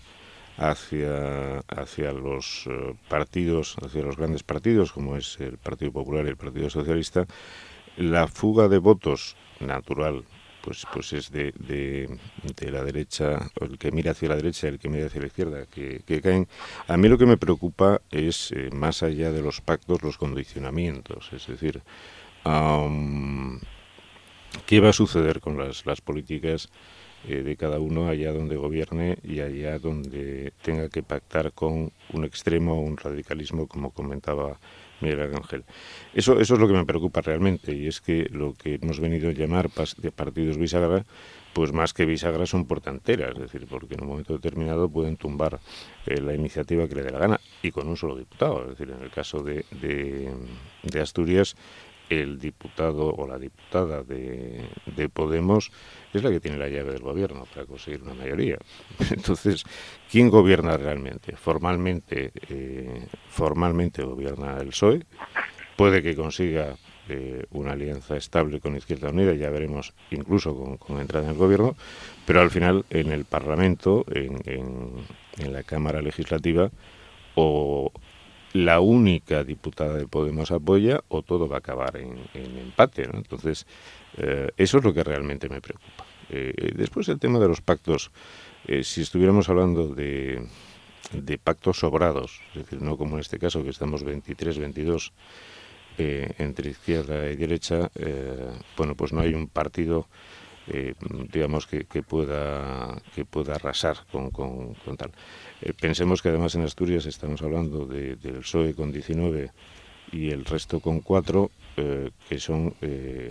[SPEAKER 6] hacia, hacia los eh, partidos, hacia los grandes partidos, como es el Partido Popular y el Partido Socialista, la fuga de votos natural pues pues es de, de, la derecha, el que mira hacia la derecha, el que mira hacia la izquierda, que, caen. A mí lo que me preocupa es, eh, más allá de los pactos, los condicionamientos. Es decir, ¿qué va a suceder con las, las políticas eh, de cada uno allá donde gobierne y allá donde tenga que pactar con un extremo o un radicalismo, como comentaba Miguel Ángel. Eso, eso es lo que me preocupa realmente, y es que lo que hemos venido a llamar partidos bisagra, pues más que bisagra son portanteras, es decir, porque en un momento determinado pueden tumbar eh, la iniciativa que le dé la gana, y con un solo diputado. Es decir, en el caso de, de Asturias, el diputado o la diputada de, Podemos es la que tiene la llave del gobierno para conseguir una mayoría. [laughs] Entonces, ¿quién gobierna realmente? Formalmente, eh, formalmente gobierna el PSOE. Puede que consiga eh, una alianza estable con Izquierda Unida, ya veremos incluso con, con, entrada en el gobierno, pero al final en el Parlamento, en, en la Cámara Legislativa, o la única diputada de Podemos apoya o todo va a acabar en, empate. Entonces, eh, eso es lo que realmente me preocupa. Eh, después el tema de los pactos, eh, si estuviéramos hablando de, de, pactos sobrados, es decir, no como en este caso que estamos 23, 22, eh, entre izquierda y derecha, bueno, pues no hay un partido digamos que, pueda que pueda arrasar con, con, tal. pensemos que además en Asturias estamos hablando del PSOE con 19 y el resto con 4, que son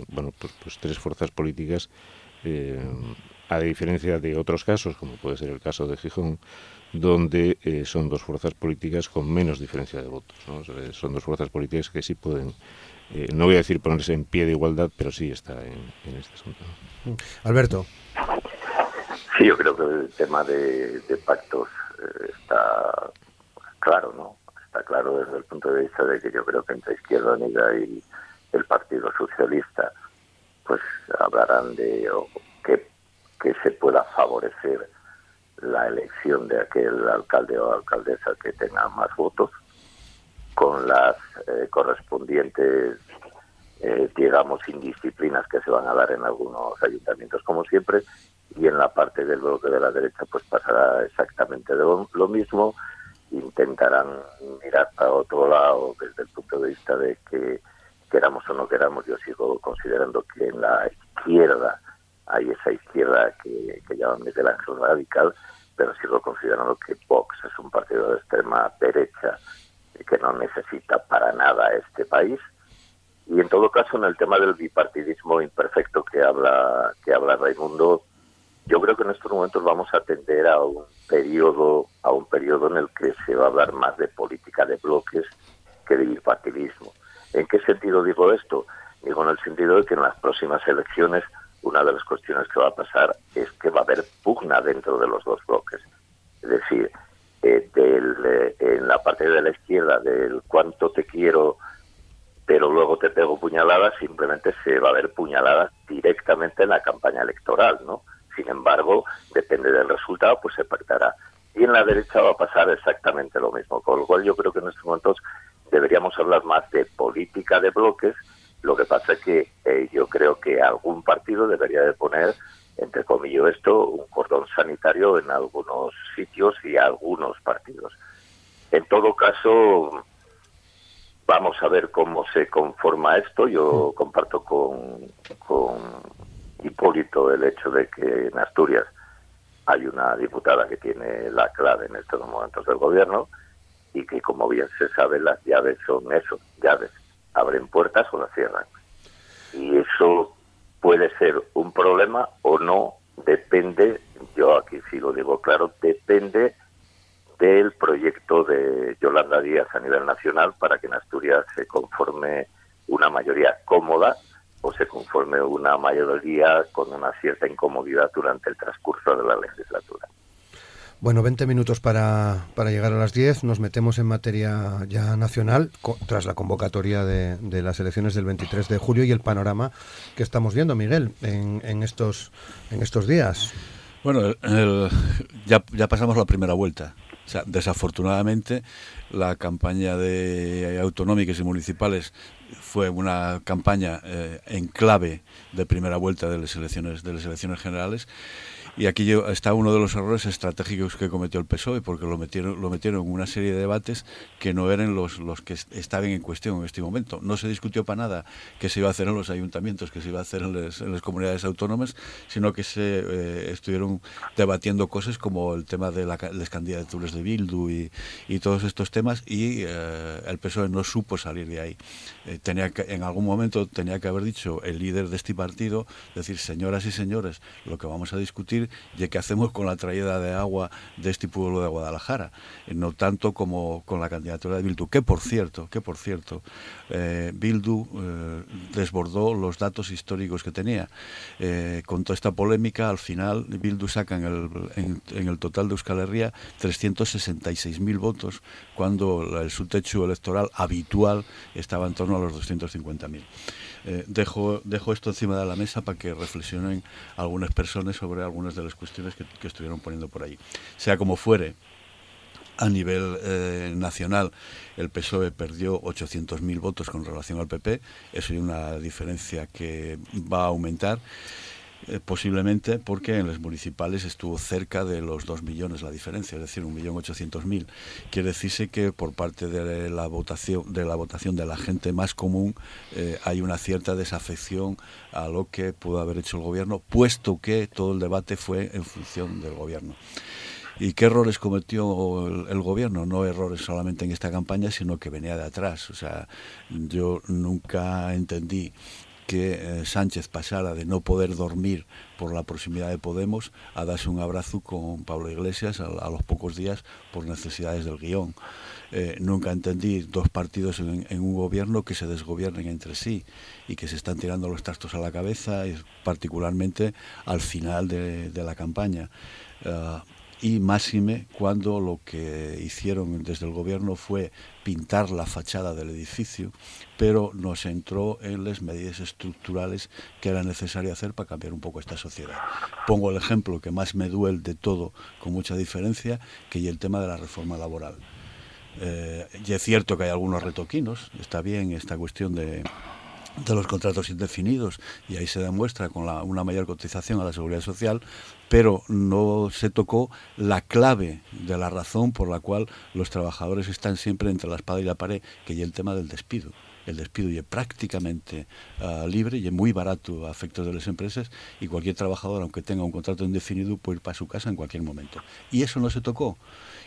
[SPEAKER 6] bueno pues, pues, tres fuerzas políticas a diferencia de otros casos, como puede ser el caso de Gijón, donde eh, son dos fuerzas políticas con menos diferencia de votos. son dos fuerzas políticas que sí pueden, eh, no voy a decir ponerse en pie de igualdad, pero sí está en, este asunto.
[SPEAKER 2] Alberto.
[SPEAKER 5] Sí, yo creo que el tema de, pactos eh, está claro, ¿no? Está claro desde el punto de vista de que yo creo que entre Izquierda Unida y el Partido Socialista, pues hablarán de que, que se pueda favorecer la elección de aquel alcalde o alcaldesa que tenga más votos, con las eh, correspondientes, eh, digamos, indisciplinas que se van a dar en algunos ayuntamientos, como siempre, y en la parte del bloque de la derecha, pues pasará exactamente lo, mismo. Intentarán mirar para otro lado desde el punto de vista de que queramos o no queramos, yo sigo considerando que en la izquierda hay esa izquierda que, que llaman Miguel Ángel Radical, pero sigo considerando que Vox es un partido de extrema derecha que no necesita para nada este país. Y en todo caso, en el tema del bipartidismo imperfecto que habla, que habla Raimundo, yo creo que en estos momentos vamos a atender a un periodo, a un periodo en el que se va a hablar más de política de bloques que de bipartidismo. ¿En qué sentido digo esto? Digo en el sentido de que en las próximas elecciones una de las cuestiones que va a pasar es que va a haber pugna dentro de los dos bloques. Es decir, eh, eh, en la parte de la izquierda del cuánto te quiero, pero luego te pego puñaladas, simplemente se va a ver puñaladas directamente en la campaña electoral, ¿no? Sin embargo, depende del resultado, pues se pactará. Y en la derecha va a pasar exactamente lo mismo, con lo cual yo creo que en estos momentos deberíamos hablar más de política de bloques lo que pasa es que eh, yo creo que algún partido debería de poner, entre comillas, esto, un cordón sanitario en algunos sitios y algunos partidos. En todo caso, vamos a ver cómo se conforma esto. Yo comparto con, con Hipólito el hecho de que en Asturias hay una diputada que tiene la clave en estos momentos del gobierno y que, como bien se sabe, las llaves son eso, llaves abren puertas o las cierran. Y eso puede ser un problema o no, depende, yo aquí sí lo digo claro, depende del proyecto de Yolanda Díaz a nivel nacional para que en Asturias se conforme una mayoría cómoda o se conforme una mayoría con una cierta incomodidad durante el transcurso de la legislatura.
[SPEAKER 2] Bueno, 20 minutos para, para, llegar a las 10. Nos metemos en materia ya nacional tras la convocatoria de, de, las elecciones del 23 de julio y el panorama que estamos viendo, Miguel, en, en estos, en estos días.
[SPEAKER 4] Bueno, ya, ya pasamos la primera vuelta. O sea, desafortunadamente, la campaña de autonómicas y municipales fue una campaña eh, en clave de primera vuelta de las elecciones de las elecciones generales y aquí está uno de los errores estratégicos que cometió el PSOE, porque lo metieron, lo metieron en una serie de debates que no eran los, los que estaban en cuestión en este momento. No se discutió para nada que se iba a hacer en los ayuntamientos, que se iba a hacer en, las comunidades autónomas, sino que se eh, estuvieron debatiendo cosas como el tema de la, las candidaturas de Bildu y, y todos estos temas, y eh, el PSOE no supo salir de ahí. Eh, tenía que, en algún momento tenía que haber dicho el líder de este partido, decir, señoras y señores, lo que vamos a discutir y qué hacemos con la traída de agua de este pueblo de Guadalajara, eh, no tanto como con la candidatura de Bildu, que por cierto, que por cierto, eh, Bildu eh, desbordó los datos históricos que tenía. con toda esta polémica, al final Bildu saca en el, en, el total de Euskal Herria 366.000 votos, cuando el subtecho electoral habitual estaba en torno a los 250.000. Eh, dejo, dejo esto encima de la mesa para que reflexionen algunas personas sobre algunas de las cuestiones que, estuvieron poniendo por ahí. Sea como fuere, a nivel eh, nacional, el PSOE perdió 800.000 votos con relación al PP. Eso es una diferencia que va a aumentar. Eh, posiblemente porque en las municipales estuvo cerca de los 2 millones la diferencia, es decir, 1.800.000. Quiere decirse que por parte de la votación de la votación de la gente más común eh, hay una cierta desafección a lo que pudo haber hecho el gobierno, puesto que todo el debate fue en función del gobierno. ¿Y qué errores cometió el, el, gobierno? No errores solamente en esta campaña, sino que venía de atrás. O sea, yo nunca entendí que eh, Sánchez pasara de no poder dormir por la proximidad de Podemos a darse un abrazo con Pablo Iglesias a, los pocos días por necesidades del guion. Eh, nunca entendí dos partidos en, un gobierno que se desgobiernen entre sí y que se están tirando los trastos a la cabeza, particularmente al final de, la campaña. Eh, y máxime cuando lo que hicieron desde el gobierno fue pintar la fachada del edificio, pero no se entró en las medidas estructurales que era necesario hacer para cambiar un poco esta sociedad. Pongo el ejemplo que más me duele de todo, con mucha diferencia, que es el tema de la reforma laboral. Eh, y es cierto que hay algunos retoquinos, está bien esta cuestión de, de los contratos indefinidos y ahí se demuestra con una mayor cotización a la seguridad social, pero no se tocó la clave de la razón por la cual los trabajadores están siempre entre la espada y la pared, que es el tema del despido. El despido es prácticamente uh, libre y es muy barato a efectos de las empresas y cualquier trabajador, aunque tenga un contrato indefinido, puede ir para su casa en cualquier momento. Y eso no se tocó.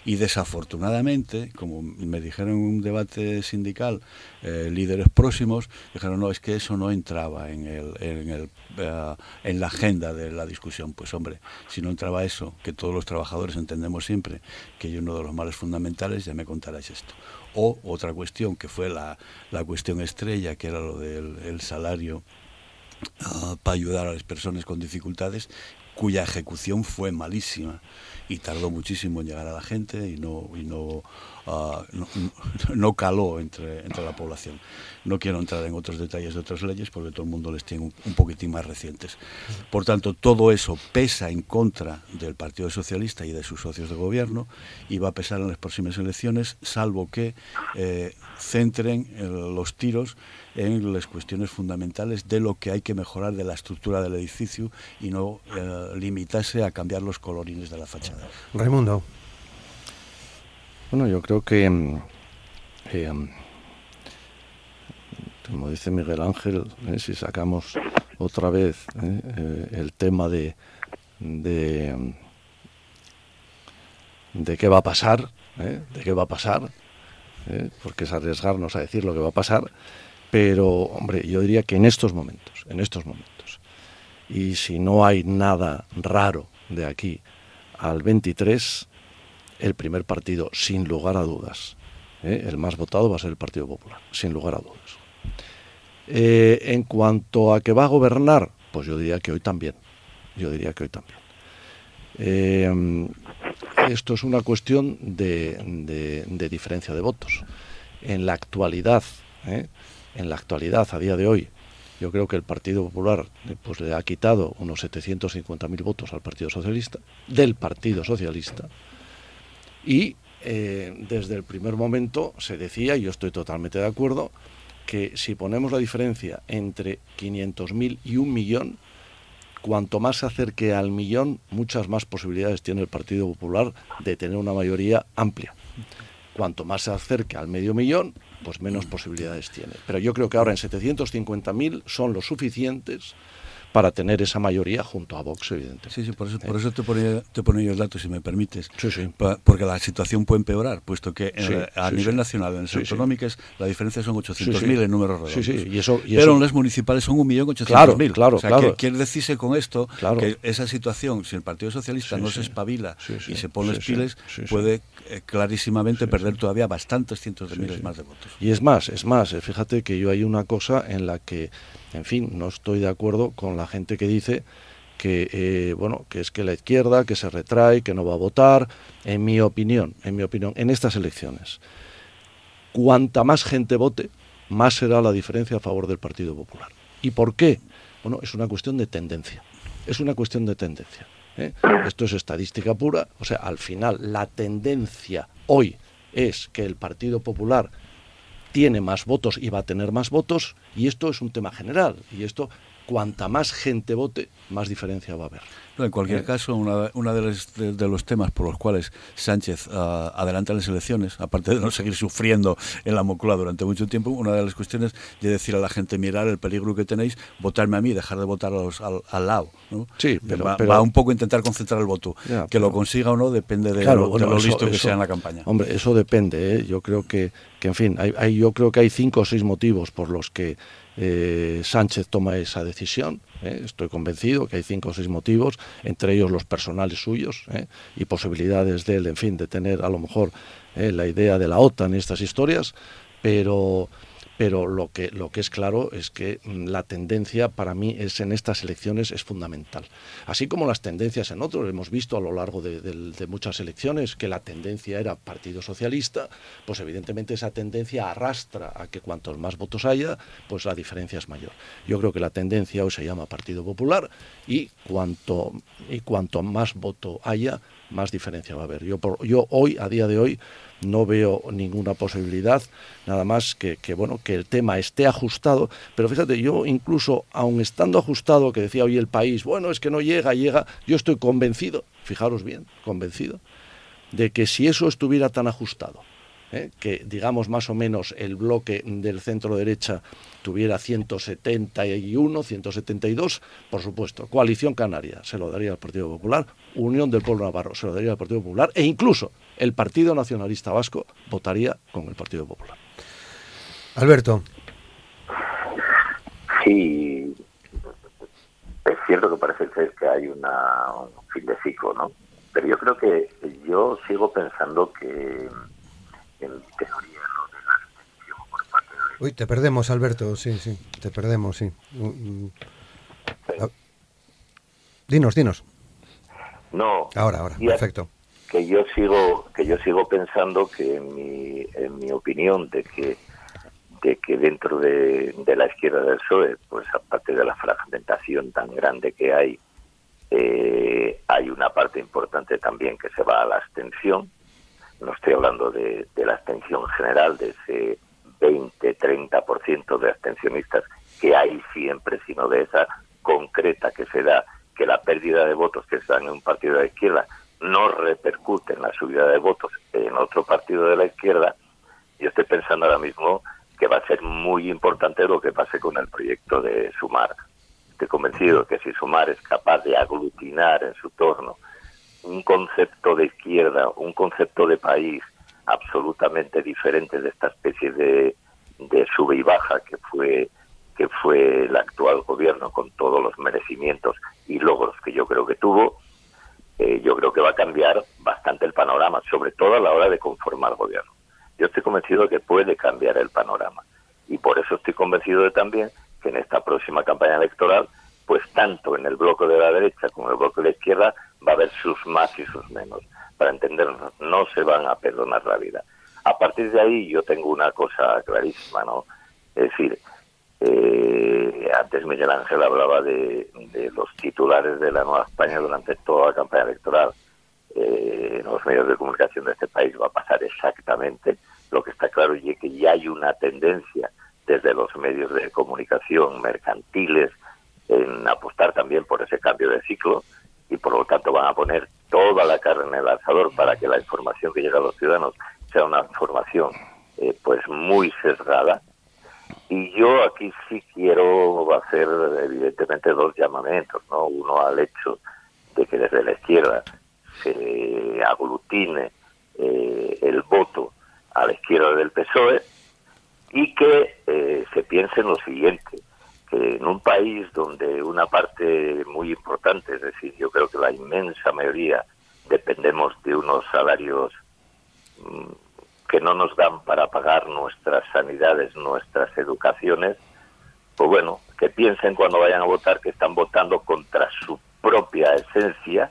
[SPEAKER 4] Y desafortunadamente, como me dijeron en un debate sindical, eh, líderes próximos, dijeron, no, es que eso no entraba en, el, en, el, uh, en la agenda de la discusión. Pues hombre, si no entraba eso, que todos los trabajadores entendemos siempre que es uno de los males fundamentales, ya me contarás esto. O otra cuestión, que fue la, la cuestión estrella, que era lo del el salario Uh, para ayudar a las personas con dificultades, cuya ejecución fue malísima y tardó muchísimo en llegar a la gente y no, y no, uh, no, caló entre, entre la población. No quiero entrar en otros detalles de otras leyes porque todo el mundo les tiene un, un poquitín más recientes. Por tanto, todo eso pesa en contra del Partido Socialista y de sus socios de gobierno y va a pesar en las próximas elecciones, salvo que eh, centren eh, los tiros en las cuestiones fundamentales de lo que hay que mejorar de la estructura del edificio y no eh, limitarse a cambiar los colorines de la fachada.
[SPEAKER 2] Raimundo.
[SPEAKER 3] Bueno, yo creo que, mm, eh, mm, como dice Miguel Ángel, eh, si sacamos otra vez eh, eh el tema de, de, mm, de qué va a pasar, ¿eh? de qué va a pasar, ¿eh? porque es arriesgarnos a decir lo que va a pasar, pero hombre, yo diría que en estos momentos, en estos momentos, y si no hay nada raro de aquí al 23, el primer partido, sin lugar a dudas, ¿eh? el más votado va a ser el Partido Popular, sin lugar a dudas. Eh, en cuanto a que va a gobernar, pues yo diría que hoy también, yo diría que hoy también. Eh, esto es una cuestión de, diferencia de votos. En la actualidad. En la actualidad, a día de hoy, yo creo que el Partido Popular pues, le ha quitado unos 750.000 votos al Partido Socialista, del Partido Socialista, y eh, desde el primer momento se decía, y yo estoy totalmente de acuerdo, que si ponemos la diferencia entre 500.000 y un millón, cuanto más se acerque al millón, muchas más posibilidades tiene el Partido Popular de tener una mayoría amplia. Cuanto más se acerque al medio millón, pues menos posibilidades tiene. Pero yo creo que ahora en 750.000 son los suficientes para tener esa mayoría junto a Vox, evidentemente.
[SPEAKER 4] Sí, sí, por eso, por eso te, ponía, te ponía los datos, si me permites.
[SPEAKER 3] Sí, sí.
[SPEAKER 4] Pa, porque la situación puede empeorar, puesto que sí, a sí, nivel sí. nacional, en las autonómicas, la diferencia son 800.000 en números redondos.
[SPEAKER 3] Sí, sí, y eso, y
[SPEAKER 4] Pero
[SPEAKER 3] eso...
[SPEAKER 4] en las municipales son 1.800.000.
[SPEAKER 3] Claro, claro,
[SPEAKER 4] o sea,
[SPEAKER 3] claro.
[SPEAKER 4] Quiere decirse con esto
[SPEAKER 3] claro.
[SPEAKER 4] que esa situación, si el Partido Socialista no se espabila y se pone piles, puede eh, clarísimamente perder todavía bastantes cientos de miles más de votos.
[SPEAKER 3] Y es más, es más, eh, fíjate que yo hay una cosa en la que en fin, no estoy de acuerdo con la gente que dice que eh, bueno que es que la izquierda que se retrae que no va a votar. En mi opinión en mi opinión en estas elecciones cuanta más gente vote más será la diferencia a favor del Partido Popular. Y por qué bueno es una cuestión de tendencia. Es una cuestión de tendencia ¿eh? esto es estadística pura o sea al final la tendencia hoy es que el Partido Popular tiene más votos y va a tener más votos y esto es un tema general y esto cuanta más gente vote, más diferencia va a haber.
[SPEAKER 4] en cualquier caso, una, una de, los, de, los, temas por los cuales Sánchez uh, adelanta las elecciones, aparte de no seguir sufriendo en la Moncloa durante mucho tiempo, una de las cuestiones de decir a la gente, mirar el peligro que tenéis, votarme a mí, dejar de votar al, al, lado. ¿no?
[SPEAKER 3] Sí,
[SPEAKER 4] pero va, va, un poco a intentar concentrar el voto. Ya, que pero, lo consiga o no depende de, claro, lo, bueno, de lo
[SPEAKER 3] eso,
[SPEAKER 4] listo que
[SPEAKER 3] eso,
[SPEAKER 4] sea en la campaña.
[SPEAKER 3] Hombre, eso depende. ¿eh? Yo creo que, que en fin, hay, hay, yo creo que hay cinco o seis motivos por los que eh, Sánchez toma esa decisión. ¿eh? Estoy convencido que hay cinco o seis motivos, entre ellos los personales suyos ¿eh? y posibilidades de él, en fin, de tener a lo mejor la idea de la OTAN y estas historias, pero pero lo que, lo que es claro es que la tendencia para mí es en estas elecciones es fundamental. Así como las tendencias en otros, hemos visto a lo largo de, muchas elecciones que la tendencia era Partido Socialista, pues evidentemente esa tendencia arrastra a que cuantos más votos haya, pues la diferencia es mayor. Yo creo que la tendencia hoy se llama Partido Popular y cuanto, y cuanto más voto haya, más diferencia va a haber. Yo, por, yo hoy, a día de hoy, no veo ninguna posibilidad, nada más que, que, bueno, que el tema esté ajustado, pero fíjate, yo incluso, aun estando ajustado, que decía hoy el país, bueno, es que no llega, llega, yo estoy convencido, fijaros bien, convencido, de que si eso estuviera tan ajustado, ¿eh? que digamos más o menos el bloque del centro derecha tuviera 171, 172, por supuesto, coalición canaria se lo daría al Partido Popular, Unión del Pueblo Navarro se lo daría al Partido Popular e incluso el Partido Nacionalista Vasco votaría con el Partido Popular.
[SPEAKER 2] Alberto.
[SPEAKER 5] Sí, es cierto que parece ser que hay una, un fin de ciclo, ¿no? Pero yo creo que yo sigo pensando que en teoría lo de la abstención por parte de...
[SPEAKER 2] Uy, te perdemos, Alberto, sí, sí, te perdemos, sí. Dinos, dinos.
[SPEAKER 5] No.
[SPEAKER 2] Ahora, ahora, perfecto.
[SPEAKER 5] Que yo sigo, que yo sigo pensando que en mi, en mi opinión de que de que dentro de, de, la izquierda del PSOE, pues aparte de la fragmentación tan grande que hay, eh, hay una parte importante también que se va a la abstención. No estoy hablando de, de la abstención general, de ese 20-30% de abstencionistas que hay siempre, sino de esa concreta que se da, que la pérdida de votos que se dan en un partido de la izquierda no repercute en la subida de votos en otro partido de la izquierda. Yo estoy pensando ahora mismo que va a ser muy importante lo que pase con el proyecto de Sumar. Estoy convencido que si Sumar es capaz de aglutinar en su torno un concepto de izquierda, un concepto de país absolutamente diferente de esta especie de, de sube y baja que fue que fue el actual gobierno con todos los merecimientos y logros que yo creo que tuvo, eh, yo creo que va a cambiar bastante el panorama, sobre todo a la hora de conformar gobierno yo estoy convencido de que puede cambiar el panorama. Y por eso estoy convencido de también que en esta próxima campaña electoral, pues tanto en el bloque de la derecha como en el bloque de la izquierda, va a haber sus más y sus menos. Para entendernos, no se van a perdonar la vida. A partir de ahí yo tengo una cosa clarísima, ¿no? Es decir, eh, antes Miguel Ángel hablaba de, los titulares de la Nueva España durante toda la campaña electoral eh, en los medios de comunicación de este país va a pasar exactamente. Lo que está claro es que ya hay una tendencia desde los medios de comunicación mercantiles en apostar también por ese cambio de ciclo y por lo tanto van a poner toda la carne en el asador para que la información que llega a los ciudadanos sea una información eh, pues muy sesgada. Y yo aquí sí quiero hacer evidentemente dos llamamientos no uno al hecho de que desde la izquierda se aglutine eh, el voto a la izquierda del PSOE y que eh, se piense en lo siguiente, en un país donde una parte muy importante, es decir, yo creo que la inmensa mayoría dependemos de unos salarios mmm, que no nos dan para pagar nuestras sanidades, nuestras educaciones, pues bueno, que piensen cuando vayan a votar que están votando contra su propia esencia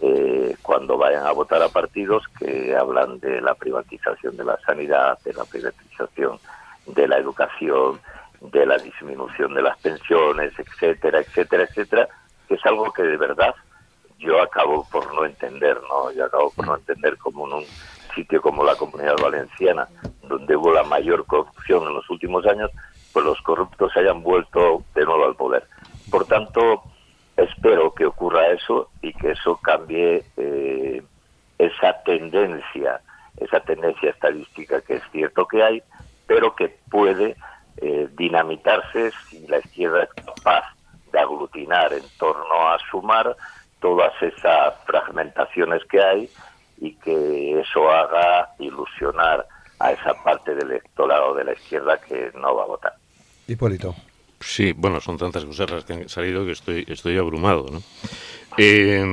[SPEAKER 5] eh, cuando vayan a votar a partidos que hablan de la privatización de la sanidad, de la privatización de la educación, de la disminución de las pensiones, etcétera, etcétera, etcétera, que es algo que de verdad yo acabo por no entender, ¿no? Yo acabo por no entender como en un sitio como la Comunidad Valenciana, donde hubo la mayor corrupción en los últimos años, pues los corruptos hayan vuelto de nuevo al poder. Por tanto, espero que ocurra eso y que eso cambie eh, esa tendencia, esa tendencia estadística que es cierto que hay, pero que puede eh, dinamitarse si la izquierda es capaz de aglutinar en torno a sumar todas esas fragmentaciones que hay y que eso haga ilusionar a esa parte del electorado de la izquierda que no va a votar.
[SPEAKER 2] Hipólito.
[SPEAKER 6] Sí, bueno, son tantas cosas las que han salido que estoy, estoy abrumado, ¿no? Eh,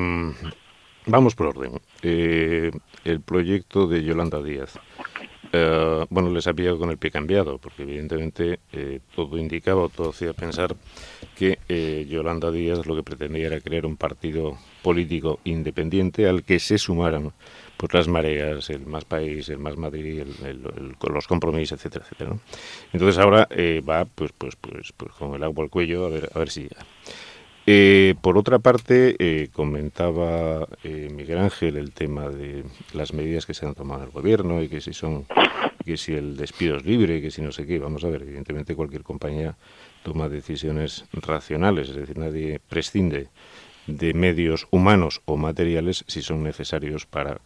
[SPEAKER 6] vamos por orden. Eh, el proyecto de Yolanda Díaz. Eh, bueno, les ha pillado con el pie cambiado, porque evidentemente todo indicaba o todo hacía pensar que Yolanda Díaz lo que pretendía era crear un partido político independiente al que se sumaran pues las mareas, el Más País, el Más Madrid, el, los compromisos, etcétera, etcétera. Entonces ahora eh, va pues, pues, pues, pues con el agua al cuello a ver, a ver si llega. Eh, por otra parte, eh, comentaba Miguel Ángel el tema de las medidas que se han tomado en el gobierno y que si son que si el despido es libre, que si no sé qué. Vamos a ver, evidentemente cualquier compañía toma decisiones racionales, es decir, nadie prescinde de medios humanos o materiales si son necesarios para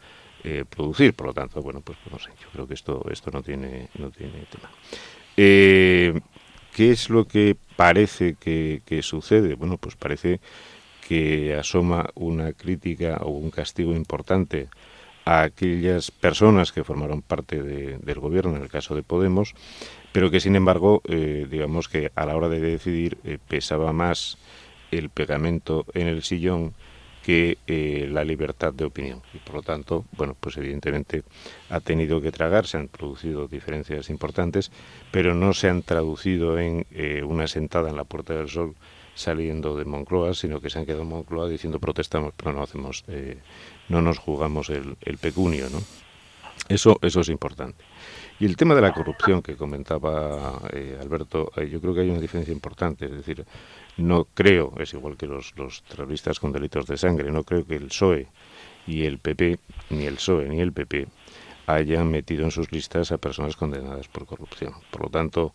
[SPEAKER 6] eh, producir. Por lo tanto, bueno, pues, no sé, yo creo que esto, esto no tiene, no tiene tema. Eh, ¿Qué es lo que parece que, sucede? Bueno, pues parece que asoma una crítica o un castigo importante a aquellas personas que formaron parte del gobierno, en el caso de Podemos, pero que sin embargo, eh, digamos que a la hora de decidir pesaba más el pegamento en el sillón que eh, la libertad de opinión. Y por lo tanto, bueno, pues evidentemente ha tenido que tragar, se han producido diferencias importantes, pero no se han traducido en eh, una sentada en la Puerta del Sol saliendo de Moncloa, sino que se han quedado en Moncloa diciendo protestamos, pero no hacemos, eh, no nos jugamos el, el pecunio, ¿no? Eso, eso es importante. Y el tema de la corrupción que comentaba Alberto, yo creo que hay una diferencia importante, es decir, no creo, es igual que los, los terroristas con delitos de sangre, no creo que el PSOE y el PP, ni el PSOE ni el PP, hayan metido en sus listas a personas condenadas por corrupción. Por lo tanto,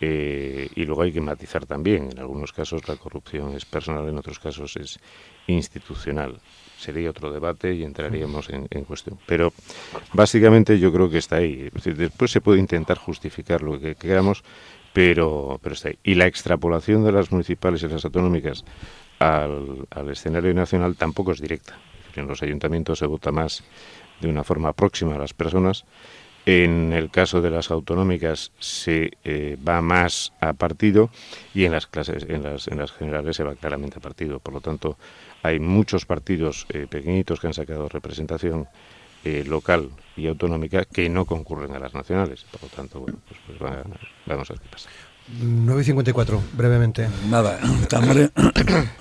[SPEAKER 6] eh, y luego hay que matizar también, en algunos casos la corrupción es personal, en otros casos es institucional. Sería otro debate y entraríamos en, en cuestión. Pero básicamente yo creo que está ahí. después se puede intentar justificar lo que queramos, pero, pero está ahí. Y la extrapolación de las municipales y las autonómicas al, al escenario nacional tampoco es directa. En los ayuntamientos se vota más de una forma próxima a las personas. En el caso de las autonómicas se eh, va más a partido y en las clases, en las, en las generales se va claramente a partido. Por lo tanto, hay muchos partidos eh, pequeñitos que han sacado representación eh, local y autonómica que no concurren a las nacionales. Por lo tanto, bueno, pues, pues vamos a ver qué pasa.
[SPEAKER 2] 9.54, brevemente.
[SPEAKER 4] Nada, [coughs] tan [coughs]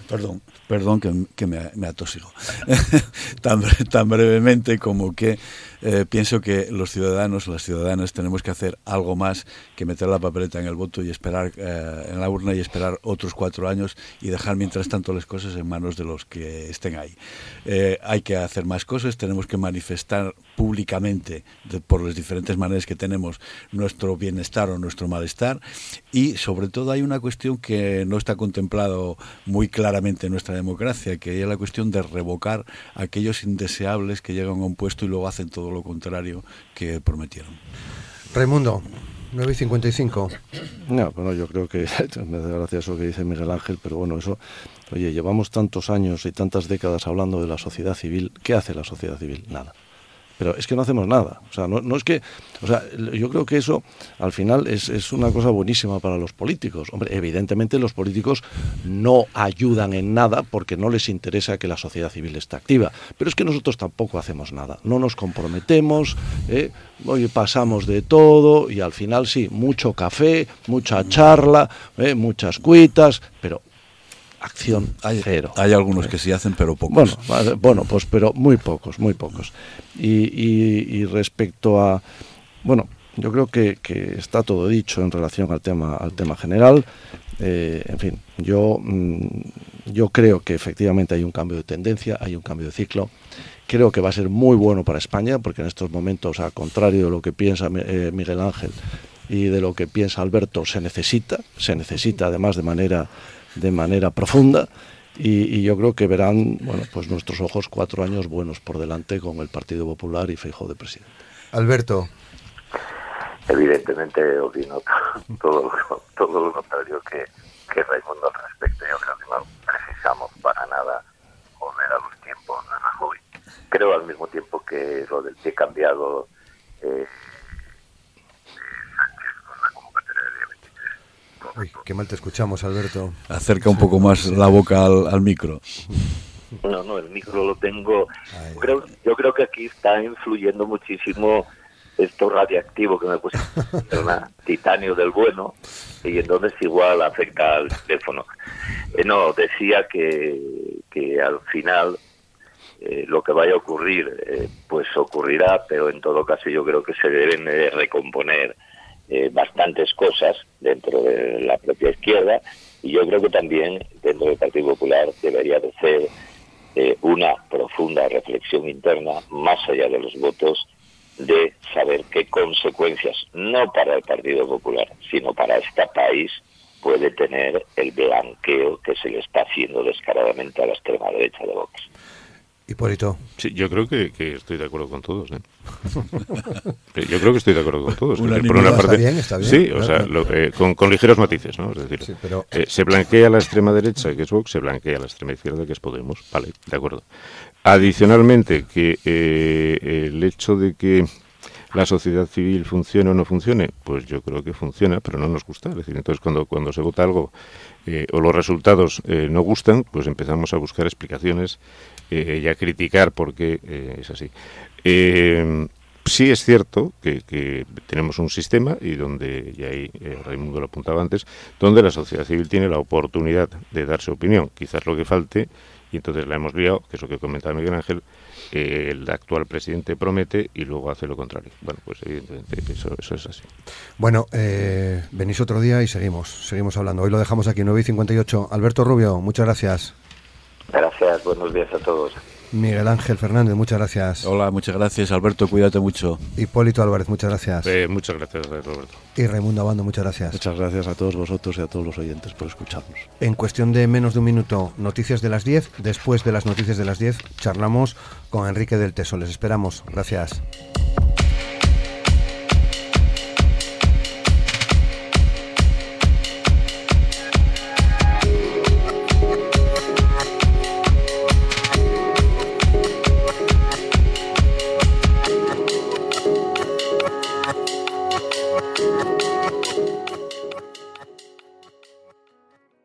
[SPEAKER 4] perdón, perdón que, que me, me, atosigo. [laughs] tan, tan, brevemente como que eh, pienso que los ciudadanos, las ciudadanas, tenemos que hacer algo más que meter la papeleta en el voto y esperar eh, en la urna y esperar otros cuatro años y dejar mientras tanto las cosas en manos de los que estén ahí. Eh, hay que hacer más cosas, tenemos que manifestar públicamente por las diferentes maneras que tenemos nuestro bienestar o nuestro malestar y sobre todo hay una cuestión que no está contemplado muy claramente en nuestra democracia, que es la cuestión de revocar aquellos indeseables que llegan a un puesto y luego hacen todo lo contrario que prometieron.
[SPEAKER 2] Raimundo, 9 y 55.
[SPEAKER 3] No, bueno, yo creo que [laughs] me da gracia eso que dice Miguel Ángel, pero bueno, eso, oye, llevamos tantos años y tantas décadas hablando de la sociedad civil. ¿Qué hace la sociedad civil? Nada pero es que no hacemos nada. O sea, no, es que, o sea, yo creo que eso al final es, es, una cosa buenísima para los políticos. Hombre, evidentemente los políticos no ayudan en nada porque no les interesa que la sociedad civil esté activa, pero es que nosotros tampoco hacemos nada. No nos comprometemos, ¿eh? hoy pasamos de todo y al final sí, mucho café, mucha charla, ¿eh? muchas cuitas, pero acción
[SPEAKER 4] hay,
[SPEAKER 3] cero.
[SPEAKER 4] Hay algunos que sí hacen, pero pocos.
[SPEAKER 3] Bueno, bueno pues pero muy pocos, muy pocos. Y, respecto a, bueno, yo creo que, está todo dicho en relación al tema, al tema general. Eh, en fin, yo, mm, yo creo que efectivamente hay un cambio de tendencia, hay un cambio de ciclo. Creo que va a ser muy bueno para España, porque en estos momentos, a contrario de lo que piensa eh, Miguel Ángel y de lo que piensa Alberto, se necesita, se necesita además de manera de manera profunda y, yo creo que verán, bueno, pues nuestros ojos cuatro años buenos por delante con el Partido Popular y Feijóo de presidente.
[SPEAKER 2] Alberto.
[SPEAKER 5] Evidentemente opino [laughs] todo, todo lo contrario que, que Raimundo al respecto. Yo creo que no precisamos para nada volver a los tiempos de Rajoy. Creo al mismo tiempo que lo del pie cambiado eh,
[SPEAKER 2] Uy, qué mal te escuchamos, Alberto.
[SPEAKER 4] Acerca un poco más la boca al, micro.
[SPEAKER 5] No, no, el micro lo tengo. Creo, yo creo que aquí está influyendo muchísimo esto radiactivo que me puse [laughs] titanio del bueno y entonces igual afecta al teléfono. Eh, no, decía que, que al final eh, lo que vaya a ocurrir, eh, pues ocurrirá, pero en todo caso yo creo que se deben recomponer bastantes cosas dentro de la propia izquierda y yo creo que también dentro del Partido Popular debería de ser una profunda reflexión interna más allá de los votos de saber qué consecuencias, no para el Partido Popular, sino para este país, puede tener el blanqueo que se le está haciendo descaradamente a la extrema derecha de Vox.
[SPEAKER 2] Hipólito.
[SPEAKER 6] Sí, yo creo que, estoy de acuerdo con todos. ¿eh? yo creo que estoy de acuerdo con todos. por una parte,
[SPEAKER 2] está bien, está bien.
[SPEAKER 6] Sí, o sea, con, ligeros matices, ¿no? Es decir, eh, se blanquea la extrema derecha, que es Vox, se blanquea la extrema izquierda, que es Podemos. Vale, de acuerdo. Adicionalmente, que eh, el hecho de que la sociedad civil funcione o no funcione, pues yo creo que funciona, pero no nos gusta. Es decir, entonces cuando, cuando se vota algo eh, o los resultados eh, no gustan, pues empezamos a buscar explicaciones y a criticar por qué es así. sí es cierto que, tenemos un sistema, y donde, y ahí Raimundo lo apuntaba antes, donde la sociedad civil tiene la oportunidad de dar su opinión. Quizás lo que falte y entonces la hemos liado, que es lo que comentaba Miguel Ángel, el actual presidente promete y luego hace lo contrario. Bueno, pues evidentemente eso, es así.
[SPEAKER 2] Bueno, eh, venís otro día y seguimos, seguimos hablando. Hoy lo dejamos aquí, 9 y 58. Alberto Rubio, muchas gracias.
[SPEAKER 5] Gracias, buenos días a todos.
[SPEAKER 2] Miguel Ángel Fernández, muchas gracias.
[SPEAKER 4] Hola, muchas gracias. Alberto, cuídate mucho.
[SPEAKER 2] Hipólito Álvarez, muchas gracias.
[SPEAKER 6] Eh, muchas gracias, Roberto.
[SPEAKER 2] Y Raimundo Abando, muchas gracias.
[SPEAKER 3] Muchas gracias a todos vosotros y a todos los oyentes por escucharnos.
[SPEAKER 2] En cuestión de menos de un minuto, noticias de las 10. Después de las noticias de las 10, charlamos con Enrique del Teso. Les esperamos. Gracias.